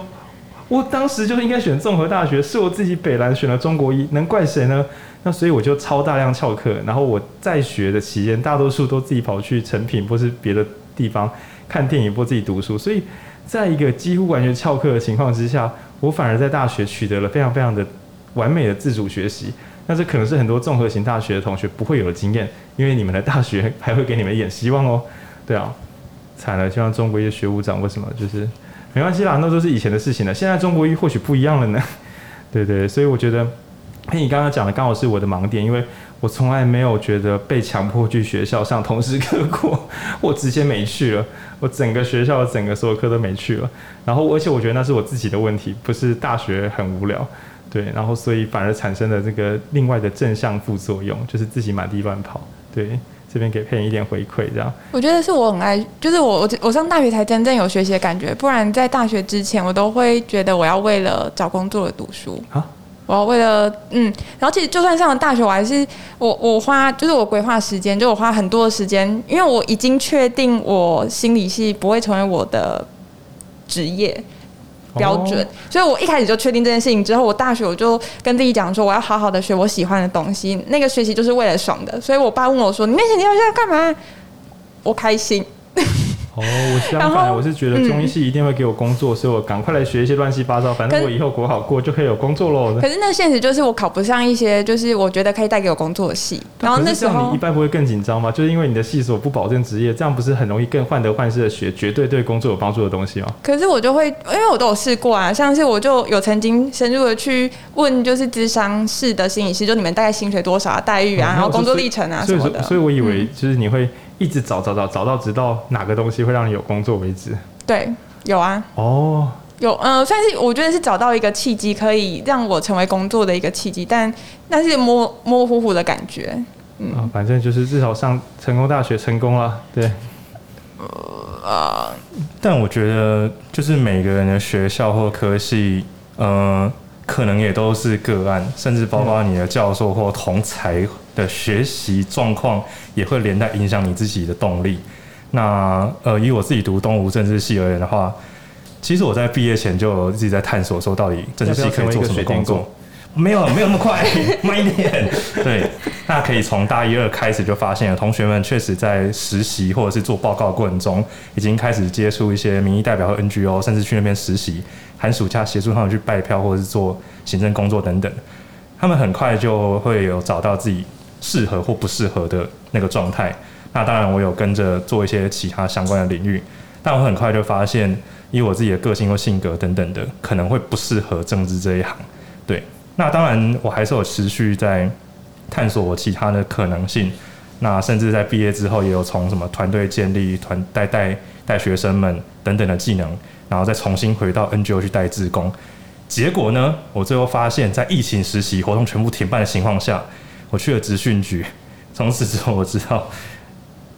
我当时就应该选综合大学，是我自己北兰选了中国医，能怪谁呢？那所以我就超大量翘课，然后我在学的期间，大多数都自己跑去成品或是别的地方看电影或自己读书。所以在一个几乎完全翘课的情况之下，我反而在大学取得了非常非常的完美的自主学习。那这可能是很多综合型大学的同学不会有的经验，因为你们的大学还会给你们一点希望哦。对啊，惨了，希望中国医的学务长为什么就是。没关系啦，那都是以前的事情了。现在中国医或许不一样了呢。[laughs] 对对，所以我觉得，你刚刚讲的刚好是我的盲点，因为我从来没有觉得被强迫去学校上通识课过，[laughs] 我直接没去了。我整个学校整个所有课都没去了。然后，而且我觉得那是我自己的问题，不是大学很无聊。对，然后所以反而产生了这个另外的正向副作用，就是自己满地乱跑。对。这边给佩颖一点回馈，这样。我觉得是我很爱，就是我我我上大学才真正有学习的感觉，不然在大学之前，我都会觉得我要为了找工作而读书啊，我要为了嗯，然后其实就算上了大学，我还是我我花就是我规划时间，就我花很多的时间，因为我已经确定我心理系不会成为我的职业。标准，所以我一开始就确定这件事情之后，我大学我就跟自己讲说，我要好好的学我喜欢的东西，那个学习就是为了爽的。所以我爸问我说：“你那些你要干嘛？”我开心。哦，我相反，我是觉得中医系一定会给我工作，嗯、所以我赶快来学一些乱七八糟，反正我以后国考过就可以有工作喽。可是那现实就是我考不上一些，就是我觉得可以带给我工作的系。然后那时候你一般不会更紧张吗？就是因为你的系所不保证职业，这样不是很容易更患得患失的学绝对对工作有帮助的东西吗？可是我就会，因为我都有试过啊，像是我就有曾经深入的去问，就是智商室的心理师，就你们大概薪水多少啊，待遇啊，嗯、然后工作历程啊什么的。所，所以我以为就是你会。一直找找找找到直到哪个东西会让你有工作为止。对，有啊。哦，有，嗯、呃，算是我觉得是找到一个契机，可以让我成为工作的一个契机，但那是模模糊糊的感觉。嗯，啊，反正就是至少上成功大学成功了，对。呃，呃，但我觉得就是每个人的学校或科系，呃，可能也都是个案，甚至包括你的教授或同才的学习状况，也会连带影响你自己的动力。那呃，以我自己读东吴政治系而言的话，其实我在毕业前就自己在探索说，到底政治系可以做什么工作。没有，没有那么快，[laughs] 慢一点。对，那可以从大一、二开始就发现了，同学们确实在实习或者是做报告过程中，已经开始接触一些民意代表和 NGO，甚至去那边实习，寒暑假协助他们去拜票或者是做行政工作等等。他们很快就会有找到自己适合或不适合的那个状态。那当然，我有跟着做一些其他相关的领域，但我很快就发现，以我自己的个性或性格等等的，可能会不适合政治这一行。对。那当然，我还是有持续在探索我其他的可能性。那甚至在毕业之后，也有从什么团队建立、团带带带学生们等等的技能，然后再重新回到 NGO 去带志工。结果呢，我最后发现，在疫情实习活动全部停办的情况下，我去了职训局。从此之后，我知道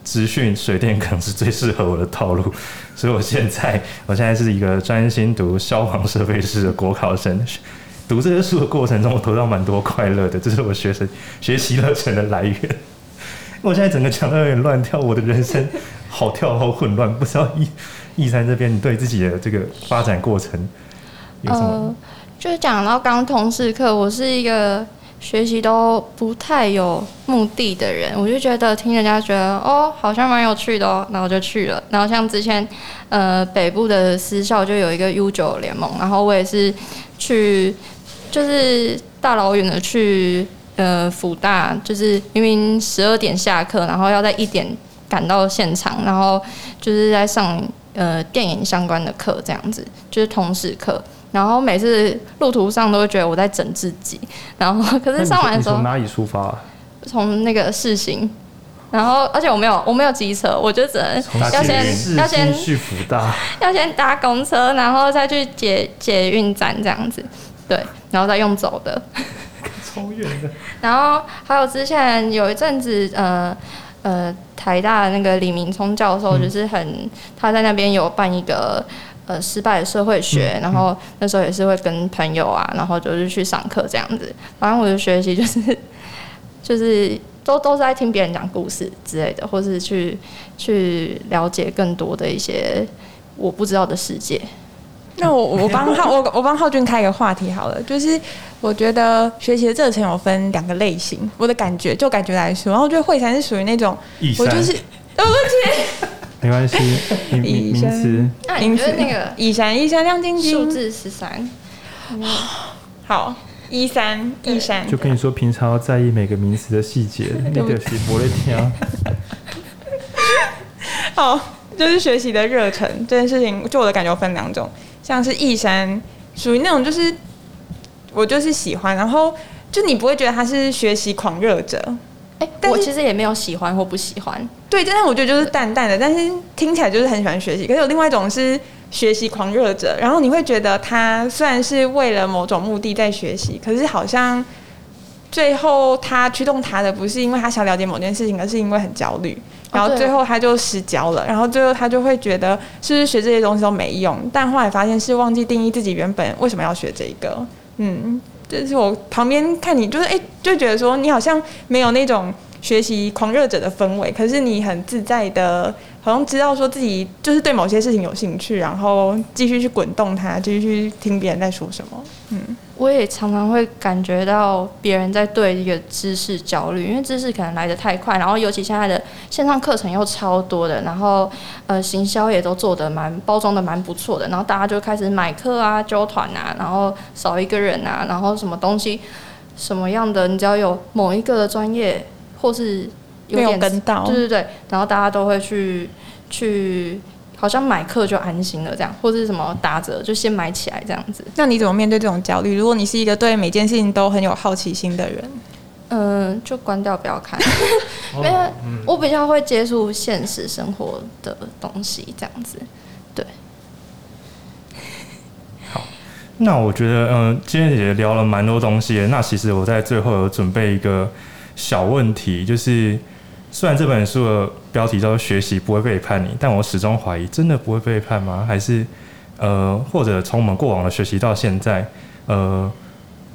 职训水电可能是最适合我的道路。所以我现在，我现在是一个专心读消防设备师的国考生。读这些书的过程中，我得到蛮多快乐的，这是我学生学习热忱的来源。我现在整个讲的有点乱跳，我的人生好跳好混乱，不知道易易山这边你对自己的这个发展过程有什么？呃，就是讲到刚通识课，我是一个学习都不太有目的的人，我就觉得听人家觉得哦，好像蛮有趣的哦，然后就去了。然后像之前呃北部的私校就有一个 U 九联盟，然后我也是去。就是大老远的去呃辅大，就是明明十二点下课，然后要在一点赶到现场，然后就是在上呃电影相关的课，这样子就是通识课。然后每次路途上都会觉得我在整自己，然后可是上完的时候从哪里出发？从那个世新，然后而且我没有我没有机车，我就只能要先要先去辅大，[laughs] 要先搭公车，然后再去捷捷运站这样子。对，然后再用走的，[laughs] 超远的。然后还有之前有一阵子，呃呃，台大的那个李明聪教授，就是很、嗯、他在那边有办一个呃失败的社会学，嗯、然后那时候也是会跟朋友啊，然后就是去上课这样子。反正我的学习就是 [laughs] 就是都都是在听别人讲故事之类的，或是去去了解更多的一些我不知道的世界。那我我帮浩我我帮浩俊开一个话题好了，就是我觉得学习的热忱有分两个类型，我的感觉就感觉来说，然后我觉得慧珊是属于那种，我就是对不起，没关系，[laughs] 名名词，那你觉得那个一闪一闪亮晶晶，数字十三，好一三一三，就跟你说平常要在意每个名词的细节，[laughs] 那个是不会听。[laughs] 好，就是学习的热忱这件事情，就我的感觉分两种。像是易山，属于那种就是我就是喜欢，然后就你不会觉得他是学习狂热者，哎、欸，我其实也没有喜欢或不喜欢，对，但是我觉得就是淡淡的，但是听起来就是很喜欢学习。可是有另外一种是学习狂热者，然后你会觉得他虽然是为了某种目的在学习，可是好像最后他驱动他的不是因为他想了解某件事情，而是因为很焦虑。然后最后他就失焦了，然后最后他就会觉得是不是学这些东西都没用，但后来发现是忘记定义自己原本为什么要学这个。嗯，就是我旁边看你，就是哎，就觉得说你好像没有那种学习狂热者的氛围，可是你很自在的，好像知道说自己就是对某些事情有兴趣，然后继续去滚动它，继续去听别人在说什么。嗯。我也常常会感觉到别人在对一个知识焦虑，因为知识可能来得太快，然后尤其现在的线上课程又超多的，然后呃行销也都做得蛮包装的蛮不错的，然后大家就开始买课啊、揪团啊，然后少一个人啊，然后什么东西什么样的，你只要有某一个的专业或是有点没有跟到，对对对，然后大家都会去去。好像买课就安心了，这样或者是什么打折就先买起来这样子。那你怎么面对这种焦虑？如果你是一个对每件事情都很有好奇心的人，嗯，就关掉不要看，[laughs] 因为我比较会接触现实生活的东西，这样子。对。[laughs] 好，那我觉得，嗯，今天也聊了蛮多东西。那其实我在最后有准备一个小问题，就是。虽然这本书的标题叫做“学习不会背叛你”，但我始终怀疑，真的不会背叛吗？还是呃，或者从我们过往的学习到现在，呃，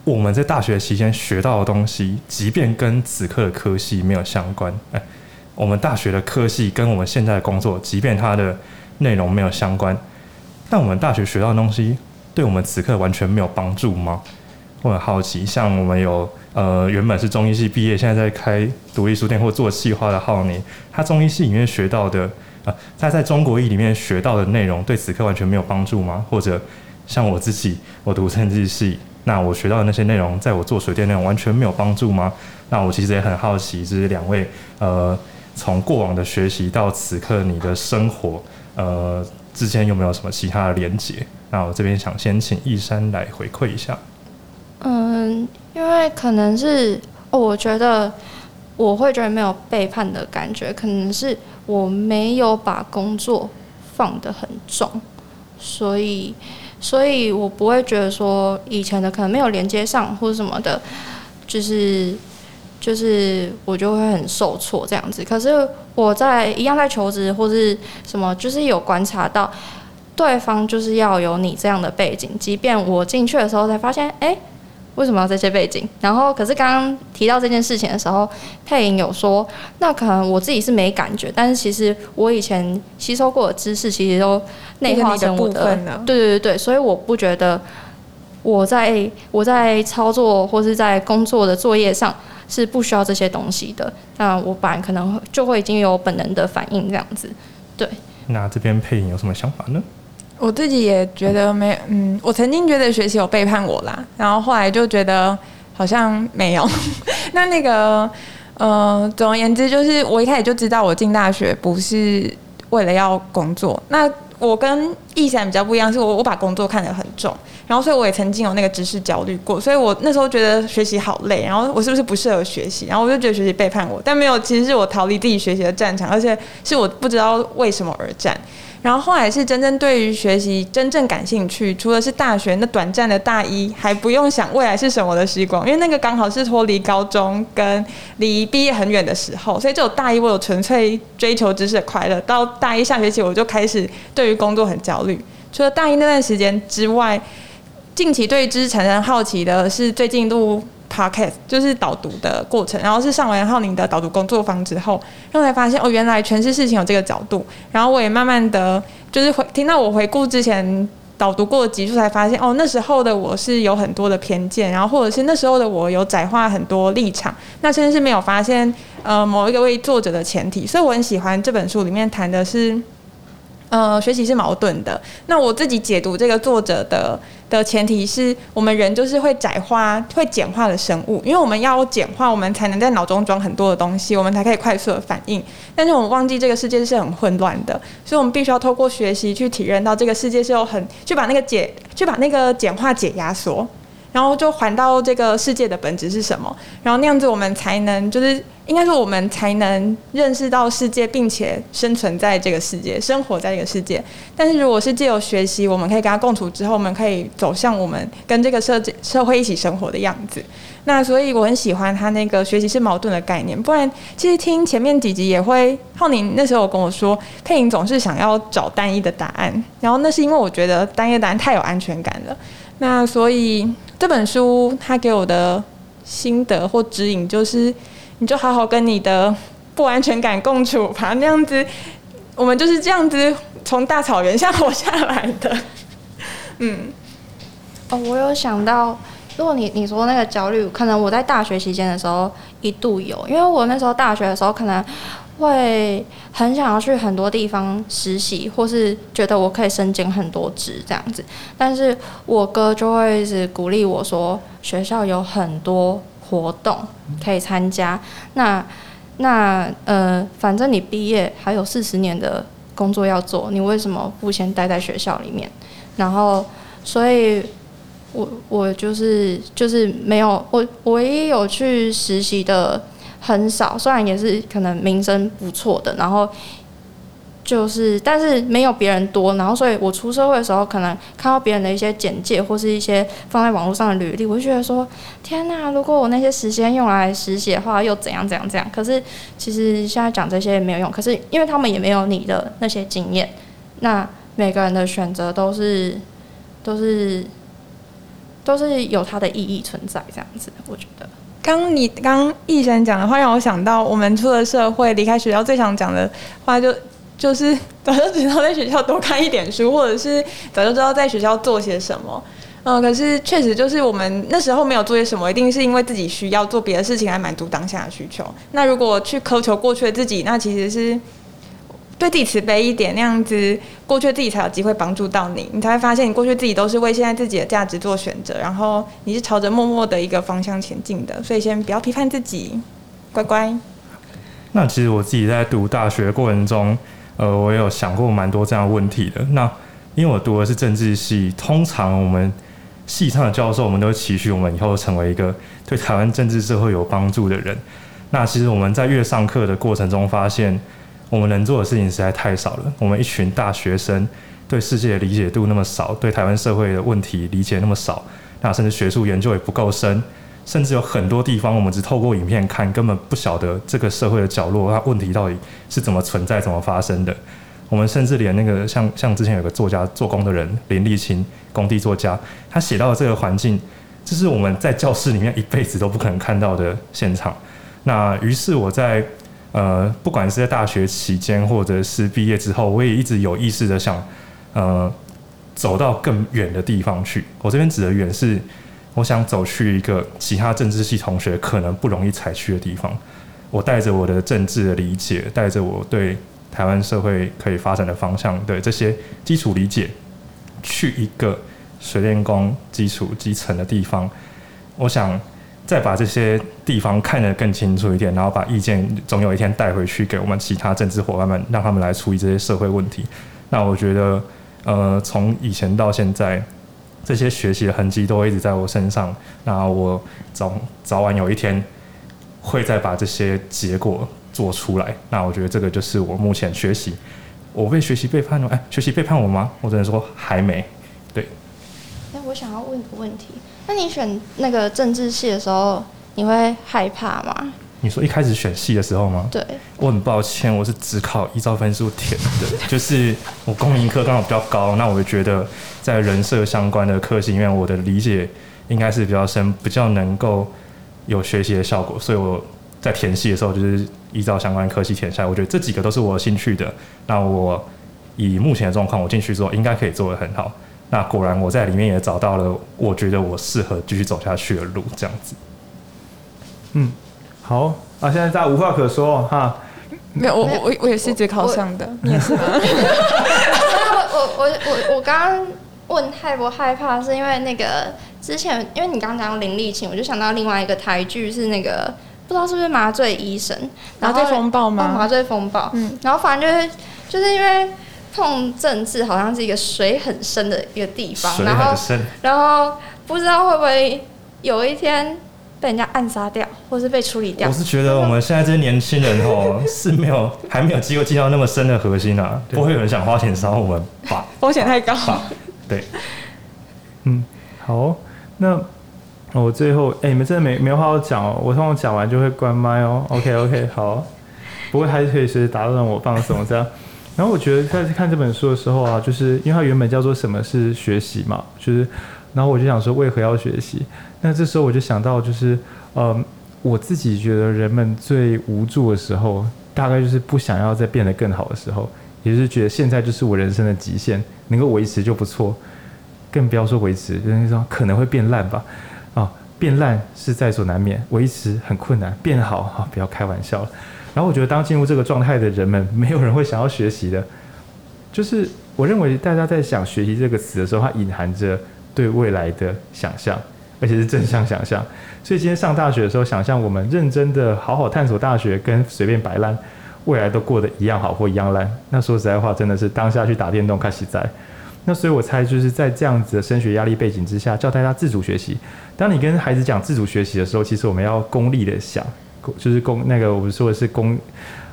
我们在大学期间学到的东西，即便跟此刻的科系没有相关，哎，我们大学的科系跟我们现在的工作，即便它的内容没有相关，但我们大学学到的东西，对我们此刻完全没有帮助吗？我很好奇，像我们有。呃，原本是中医系毕业，现在在开独立书店或做企划的浩宁，他中医系里面学到的，啊、呃，他在中国医里面学到的内容，对此刻完全没有帮助吗？或者像我自己，我读政治系，那我学到的那些内容，在我做水电内容完全没有帮助吗？那我其实也很好奇，就是两位，呃，从过往的学习到此刻你的生活，呃，之间有没有什么其他的连结？那我这边想先请易山来回馈一下。嗯，因为可能是，哦，我觉得我会觉得没有背叛的感觉，可能是我没有把工作放得很重，所以，所以我不会觉得说以前的可能没有连接上或者什么的，就是，就是我就会很受挫这样子。可是我在一样在求职或是什么，就是有观察到对方就是要有你这样的背景，即便我进去的时候才发现，哎。为什么要这些背景？然后，可是刚刚提到这件事情的时候，配音有说，那可能我自己是没感觉，但是其实我以前吸收过的知识，其实都内化成我的。的部分了。对对对对，所以我不觉得我在我在操作或是在工作的作业上是不需要这些东西的。那我本来可能就会已经有本能的反应这样子。对。那这边配音有什么想法呢？我自己也觉得没，嗯，我曾经觉得学习有背叛我啦，然后后来就觉得好像没有。[laughs] 那那个，呃，总而言之，就是我一开始就知道我进大学不是为了要工作。那我跟易珊比较不一样，是我我把工作看得很重，然后所以我也曾经有那个知识焦虑过，所以我那时候觉得学习好累，然后我是不是不适合学习？然后我就觉得学习背叛我，但没有，其实是我逃离自己学习的战场，而且是我不知道为什么而战。然后后来是真正对于学习真正感兴趣，除了是大学那短暂的大一，还不用想未来是什么的时光，因为那个刚好是脱离高中跟离毕业很远的时候，所以只有大一我有纯粹追求知识的快乐，到大一下学期我就开始对于工作很焦虑。除了大一那段时间之外，近期对于知识产生好奇的是最近录。Podcast 就是导读的过程，然后是上完浩宁的导读工作坊之后，然后才发现哦，原来诠释事情有这个角度。然后我也慢慢的就是回听到我回顾之前导读过的集数，才发现哦，那时候的我是有很多的偏见，然后或者是那时候的我有窄化很多立场，那甚至是没有发现呃某一个位作者的前提。所以我很喜欢这本书里面谈的是，呃，学习是矛盾的。那我自己解读这个作者的。的前提是我们人就是会窄化、会简化的生物，因为我们要简化，我们才能在脑中装很多的东西，我们才可以快速的反应。但是我们忘记这个世界是很混乱的，所以我们必须要透过学习去体验到这个世界是有很去把那个解、去把那个简化解压缩，然后就还到这个世界的本质是什么，然后那样子我们才能就是。应该说，我们才能认识到世界，并且生存在这个世界，生活在这个世界。但是，如果是借由学习，我们可以跟他共处之后，我们可以走向我们跟这个社社会一起生活的样子。那所以，我很喜欢他那个学习是矛盾的概念。不然，其实听前面几集也会，浩宁那时候跟我说，佩颖总是想要找单一的答案。然后，那是因为我觉得单一的答案太有安全感了。那所以这本书他给我的心得或指引就是。你就好好跟你的不安全感共处吧，那样子，我们就是这样子从大草原上活下来的。[laughs] 嗯，哦，我有想到，如果你你说那个焦虑，可能我在大学期间的时候一度有，因为我那时候大学的时候可能会很想要去很多地方实习，或是觉得我可以升兼很多职这样子，但是我哥就会一直鼓励我说，学校有很多。活动可以参加，那那呃，反正你毕业还有四十年的工作要做，你为什么不先待在学校里面？然后，所以我我就是就是没有我唯一有去实习的很少，虽然也是可能名声不错的，然后就是，但是没有别人多，然后所以我出社会的时候，可能看到别人的一些简介或是一些放在网络上的履历，我就觉得说，天哪！如果我那些时间用来实习的话，又怎样怎样怎样？可是其实现在讲这些也没有用，可是因为他们也没有你的那些经验，那每个人的选择都是都是都是有它的意义存在，这样子，我觉得。刚你刚毅然讲的话，让我想到我们出了社会，离开学校最想讲的话就。就是 [laughs] 早就知道在学校多看一点书，或者是早就知道在学校做些什么。嗯，可是确实就是我们那时候没有做些什么，一定是因为自己需要做别的事情来满足当下的需求。那如果去苛求过去的自己，那其实是对自己慈悲一点，那样子过去自己才有机会帮助到你，你才会发现你过去自己都是为现在自己的价值做选择，然后你是朝着默默的一个方向前进的。所以先不要批判自己，乖乖。那其实我自己在读大学过程中。呃，我有想过蛮多这样问题的。那因为我读的是政治系，通常我们系上的教授，我们都期许我们以后成为一个对台湾政治社会有帮助的人。那其实我们在越上课的过程中，发现我们能做的事情实在太少了。我们一群大学生对世界的理解度那么少，对台湾社会的问题理解那么少，那甚至学术研究也不够深。甚至有很多地方，我们只透过影片看，根本不晓得这个社会的角落，它问题到底是怎么存在、怎么发生的。我们甚至连那个像像之前有个作家做工的人林立青，工地作家，他写到的这个环境，这是我们在教室里面一辈子都不可能看到的现场。那于是我在呃，不管是在大学期间，或者是毕业之后，我也一直有意识的想，呃，走到更远的地方去。我这边指的远是。我想走去一个其他政治系同学可能不容易采去的地方。我带着我的政治的理解，带着我对台湾社会可以发展的方向的这些基础理解，去一个水电工基础基层的地方。我想再把这些地方看得更清楚一点，然后把意见总有一天带回去给我们其他政治伙伴们，让他们来处理这些社会问题。那我觉得，呃，从以前到现在。这些学习的痕迹都一直在我身上，那我早早晚有一天会再把这些结果做出来。那我觉得这个就是我目前学习，我被学习背叛了，哎，学习背叛我吗？我只能说还没。对。那我想要问个问题，那你选那个政治系的时候，你会害怕吗？你说一开始选系的时候吗？对，我很抱歉，我是只考依照分数填的，[laughs] 就是我公民科刚好比较高，那我就觉得在人设相关的科系里面，我的理解应该是比较深，比较能够有学习的效果，所以我在填系的时候就是依照相关科系填下来，我觉得这几个都是我有兴趣的，那我以目前的状况，我进去之后应该可以做得很好。那果然我在里面也找到了我觉得我适合继续走下去的路，这样子。嗯。好啊，现在大家无话可说哈。没有，我我我也是只考上的，你也是吗？[laughs] 我我我我刚刚问害不害怕，是因为那个之前，因为你刚刚讲林立琴，我就想到另外一个台剧是那个不知道是不是麻醉医生，麻醉风暴吗？麻醉风暴。嗯。然后反正就是就是因为碰政治，好像是一个水很深的一个地方，水很深。然后然后不知道会不会有一天。被人家暗杀掉，或是被处理掉。我是觉得我们现在这些年轻人哦，[laughs] 是没有还没有机会进到那么深的核心啊，不会有人想花钱烧我们吧？风险太高。对，嗯，好，那我最后，哎、欸，你们真的没没话好讲哦，我通常讲完就会关麦哦。OK OK，好，不过还是可以随时打断我放松这样。然后我觉得在看这本书的时候啊，就是因为它原本叫做什么是学习嘛，就是。然后我就想说，为何要学习？那这时候我就想到，就是，呃，我自己觉得人们最无助的时候，大概就是不想要再变得更好的时候，也就是觉得现在就是我人生的极限，能够维持就不错，更不要说维持，就是说可能会变烂吧，啊，变烂是在所难免，维持很困难，变好啊，不要开玩笑了。然后我觉得，当进入这个状态的人们，没有人会想要学习的，就是我认为大家在想学习这个词的时候，它隐含着。对未来的想象，而且是正向想象。所以今天上大学的时候，想象我们认真的好好探索大学，跟随便摆烂，未来都过得一样好或一样烂。那说实在话，真的是当下去打电动看实在。那所以我猜就是在这样子的升学压力背景之下，教大家自主学习。当你跟孩子讲自主学习的时候，其实我们要功利的想，就是功那个我们说的是功，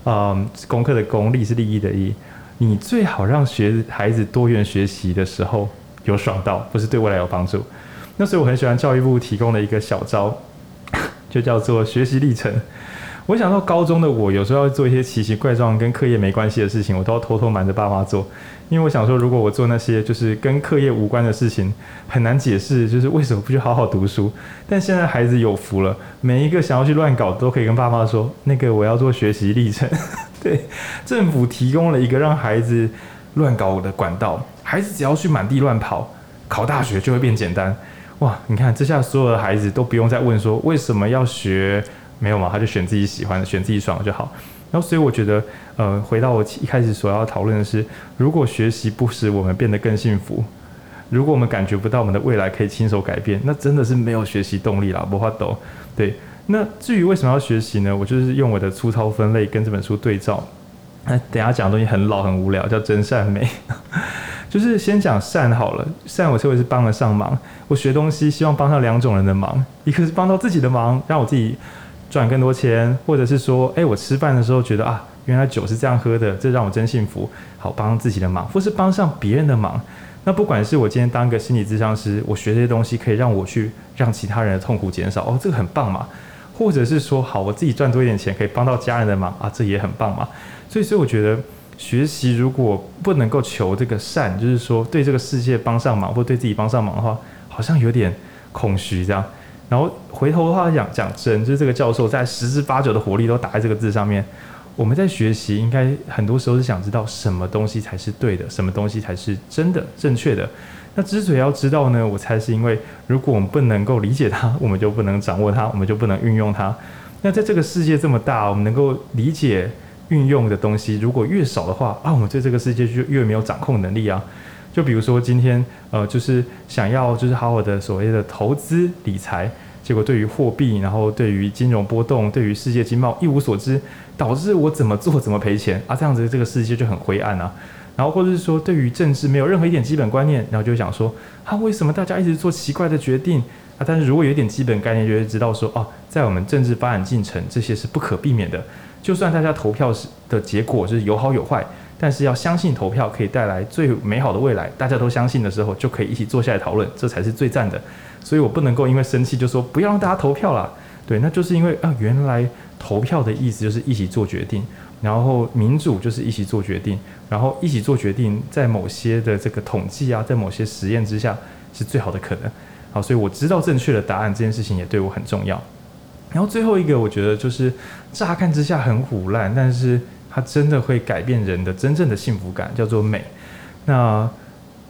嗯，功课的功利是利益的益。你最好让学孩子多元学习的时候有爽到，不是对未来有帮助。那所以我很喜欢教育部提供的一个小招，[coughs] 就叫做学习历程。我想到高中的我，有时候要做一些奇奇怪状跟课业没关系的事情，我都要偷偷瞒着爸妈做，因为我想说，如果我做那些就是跟课业无关的事情，很难解释，就是为什么不去好好读书。但现在孩子有福了，每一个想要去乱搞都可以跟爸妈说，那个我要做学习历程。[laughs] 对，政府提供了一个让孩子乱搞的管道，孩子只要去满地乱跑，考大学就会变简单。哇，你看这下所有的孩子都不用再问说为什么要学。没有嘛，他就选自己喜欢的，选自己爽就好。然后，所以我觉得，呃，回到我一开始所要讨论的是，如果学习不使我们变得更幸福，如果我们感觉不到我们的未来可以亲手改变，那真的是没有学习动力啦，不怕抖。对，那至于为什么要学习呢？我就是用我的粗糙分类跟这本书对照。那等下讲的东西很老很无聊，叫真善美，[laughs] 就是先讲善好了。善我称为是帮得上忙，我学东西希望帮上两种人的忙，一个是帮到自己的忙，让我自己。赚更多钱，或者是说，诶，我吃饭的时候觉得啊，原来酒是这样喝的，这让我真幸福。好，帮自己的忙，或是帮上别人的忙。那不管是我今天当个心理咨商师，我学这些东西可以让我去让其他人的痛苦减少，哦，这个很棒嘛。或者是说，好，我自己赚多一点钱，可以帮到家人的忙啊，这也很棒嘛。所以，所以我觉得学习如果不能够求这个善，就是说对这个世界帮上忙，或对自己帮上忙的话，好像有点空虚这样。然后回头的话讲讲真，就是这个教授在十之八九的火力都打在这个字上面。我们在学习，应该很多时候是想知道什么东西才是对的，什么东西才是真的正确的。那之所以要知道呢，我猜是因为如果我们不能够理解它，我们就不能掌握它，我们就不能运用它。那在这个世界这么大，我们能够理解运用的东西如果越少的话，啊，我们对这个世界就越没有掌控能力啊。就比如说今天，呃，就是想要就是好好的所谓的投资理财，结果对于货币，然后对于金融波动，对于世界经贸一无所知，导致我怎么做怎么赔钱啊，这样子这个世界就很灰暗啊。然后或者是说对于政治没有任何一点基本观念，然后就想说啊，为什么大家一直做奇怪的决定啊？但是如果有一点基本概念，就会知道说哦，在我们政治发展进程，这些是不可避免的。就算大家投票时的结果是有好有坏。但是要相信投票可以带来最美好的未来，大家都相信的时候，就可以一起坐下来讨论，这才是最赞的。所以我不能够因为生气就说不要让大家投票啦。对，那就是因为啊，原来投票的意思就是一起做决定，然后民主就是一起做决定，然后一起做决定，在某些的这个统计啊，在某些实验之下是最好的可能。好，所以我知道正确的答案这件事情也对我很重要。然后最后一个，我觉得就是乍看之下很腐烂，但是。它真的会改变人的真正的幸福感，叫做美。那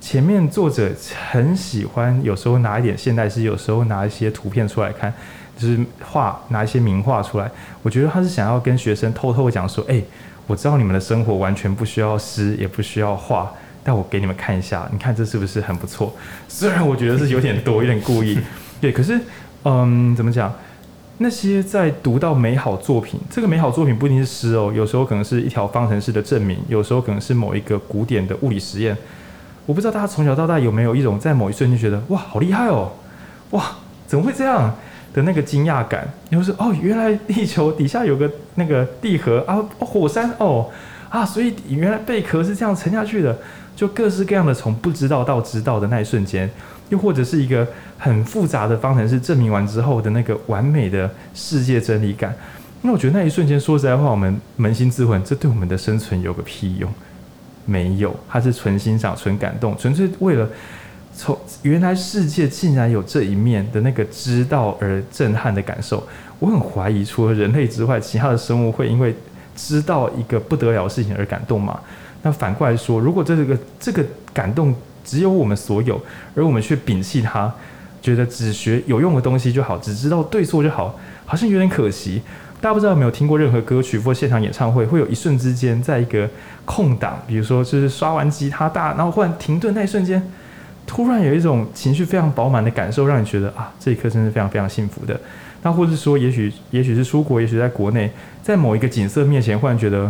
前面作者很喜欢，有时候拿一点现代诗，有时候拿一些图片出来看，就是画拿一些名画出来。我觉得他是想要跟学生偷偷讲说：“哎，我知道你们的生活完全不需要诗，也不需要画，但我给你们看一下，你看这是不是很不错？虽然我觉得是有点多，有点故意，[laughs] 对，可是嗯，怎么讲？”那些在读到美好作品，这个美好作品不一定是诗哦，有时候可能是一条方程式的证明，有时候可能是某一个古典的物理实验。我不知道大家从小到大有没有一种在某一瞬间觉得哇，好厉害哦，哇，怎么会这样的那个惊讶感？就是哦，原来地球底下有个那个地核啊，火山哦啊，所以原来贝壳是这样沉下去的，就各式各样的从不知道到知道的那一瞬间。又或者是一个很复杂的方程式证明完之后的那个完美的世界真理感，那我觉得那一瞬间，说实在话，我们扪心自问，这对我们的生存有个屁用？没有，他是纯欣赏、纯感动，纯粹为了从原来世界竟然有这一面的那个知道而震撼的感受。我很怀疑，除了人类之外，其他的生物会因为知道一个不得了的事情而感动吗？那反过来说，如果这个这个感动，只有我们所有，而我们却摒弃它，觉得只学有用的东西就好，只知道对错就好，好像有点可惜。大家不知道有没有听过任何歌曲或现场演唱会，会有一瞬之间，在一个空档，比如说就是刷完吉他大，然后忽然停顿那一瞬间，突然有一种情绪非常饱满的感受，让你觉得啊，这一刻真是非常非常幸福的。那或者说，也许也许是出国，也许在国内，在某一个景色面前，忽然觉得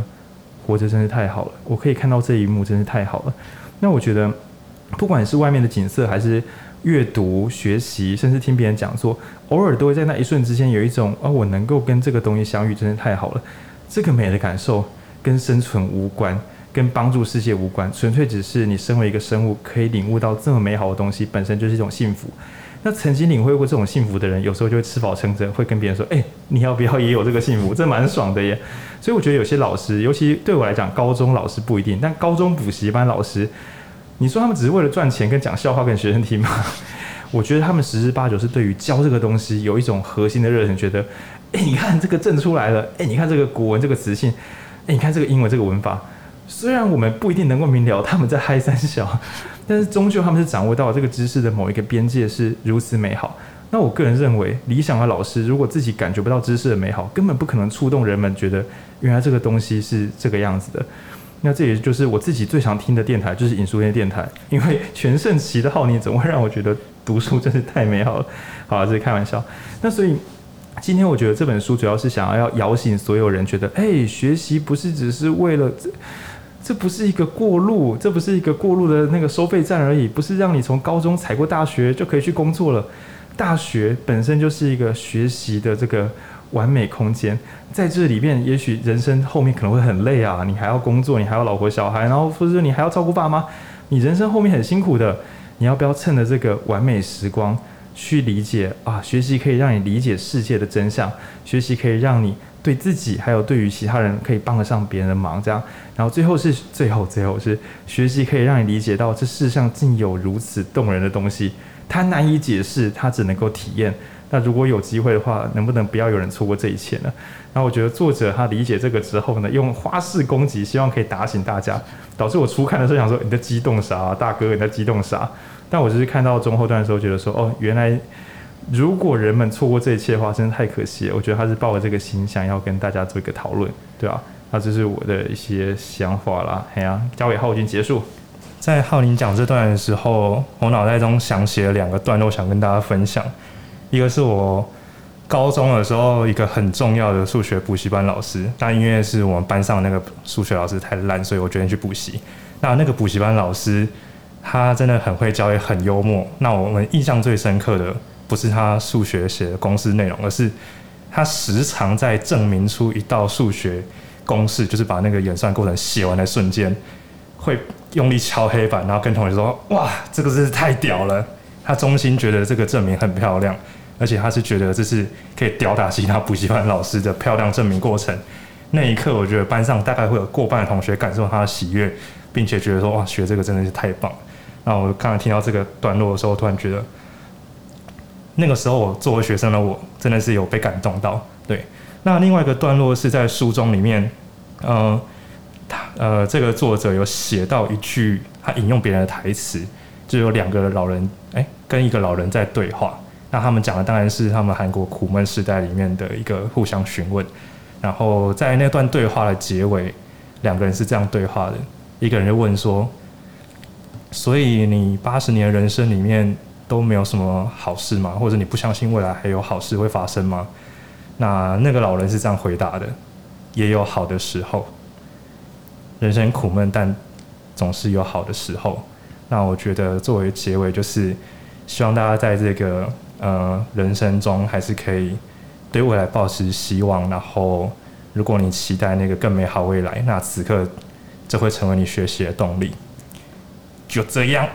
活着真是太好了，我可以看到这一幕真是太好了。那我觉得。不管是外面的景色，还是阅读、学习，甚至听别人讲座，偶尔都会在那一瞬之间有一种啊，我能够跟这个东西相遇，真是太好了。这个美的感受跟生存无关，跟帮助世界无关，纯粹只是你身为一个生物可以领悟到这么美好的东西，本身就是一种幸福。那曾经领会过这种幸福的人，有时候就会吃饱撑着，会跟别人说：“哎、你要不要也有这个幸福？这蛮爽的耶。”所以我觉得有些老师，尤其对我来讲，高中老师不一定，但高中补习班老师，你说他们只是为了赚钱跟讲笑话给学生听吗？[laughs] 我觉得他们十之八九是对于教这个东西有一种核心的热忱，觉得：“哎、你看这个证出来了，哎、你看这个古文这个词性，哎、你看这个英文这个文法。”虽然我们不一定能够明了他们在嗨三小，但是终究他们是掌握到这个知识的某一个边界是如此美好。那我个人认为，理想的老师如果自己感觉不到知识的美好，根本不可能触动人们觉得原来这个东西是这个样子的。那这也就是我自己最常听的电台，就是引书店电台，因为全盛期的浩宁总会让我觉得读书真是太美好了。好，这是开玩笑。那所以今天我觉得这本书主要是想要要摇醒所有人，觉得哎，学习不是只是为了这。这不是一个过路，这不是一个过路的那个收费站而已，不是让你从高中踩过大学就可以去工作了。大学本身就是一个学习的这个完美空间，在这里面，也许人生后面可能会很累啊，你还要工作，你还要老婆小孩，然后或者你还要照顾爸妈，你人生后面很辛苦的。你要不要趁着这个完美时光去理解啊？学习可以让你理解世界的真相，学习可以让你。对自己，还有对于其他人，可以帮得上别人的忙，这样，然后最后是最后最后是学习，可以让你理解到这世上竟有如此动人的东西，它难以解释，它只能够体验。那如果有机会的话，能不能不要有人错过这一切呢？那我觉得作者他理解这个之后呢，用花式攻击，希望可以打醒大家，导致我初看的时候想说，你在激动啥，大哥你在激动啥？但我就是看到中后段的时候，觉得说哦，原来。如果人们错过这一切的话，真的太可惜了。我觉得他是抱着这个心，想要跟大家做一个讨论，对吧？那这是我的一些想法啦。哎呀，交给浩军结束。在浩宁讲这段的时候，我脑袋中想起了两个段落，想跟大家分享。一个是我高中的时候一个很重要的数学补习班老师，但因为是我们班上那个数学老师太烂，所以我决定去补习。那那个补习班老师，他真的很会教，也很幽默。那我们印象最深刻的。不是他数学写的公式内容，而是他时常在证明出一道数学公式，就是把那个演算过程写完的瞬间，会用力敲黑板，然后跟同学说：“哇，这个真是太屌了！”他衷心觉得这个证明很漂亮，而且他是觉得这是可以吊打其他补习班老师的漂亮证明过程。那一刻，我觉得班上大概会有过半的同学感受他的喜悦，并且觉得说：“哇，学这个真的是太棒！”那我刚才听到这个段落的时候，突然觉得。那个时候，我作为学生的我，真的是有被感动到。对，那另外一个段落是在书中里面，呃，他呃，这个作者有写到一句，他引用别人的台词，就有两个老人，哎，跟一个老人在对话。那他们讲的当然是他们韩国苦闷时代里面的一个互相询问。然后在那段对话的结尾，两个人是这样对话的：一个人就问说，所以你八十年人生里面。都没有什么好事吗？或者你不相信未来还有好事会发生吗？那那个老人是这样回答的：也有好的时候，人生苦闷，但总是有好的时候。那我觉得作为结尾，就是希望大家在这个呃人生中，还是可以对未来抱持希望。然后，如果你期待那个更美好未来，那此刻这会成为你学习的动力。就这样，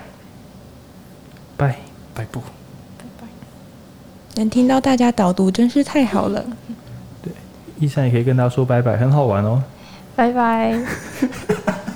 拜。拜拜，能听到大家导读真是太好了。对，一山也可以跟大家说拜拜，很好玩哦。拜拜。[laughs]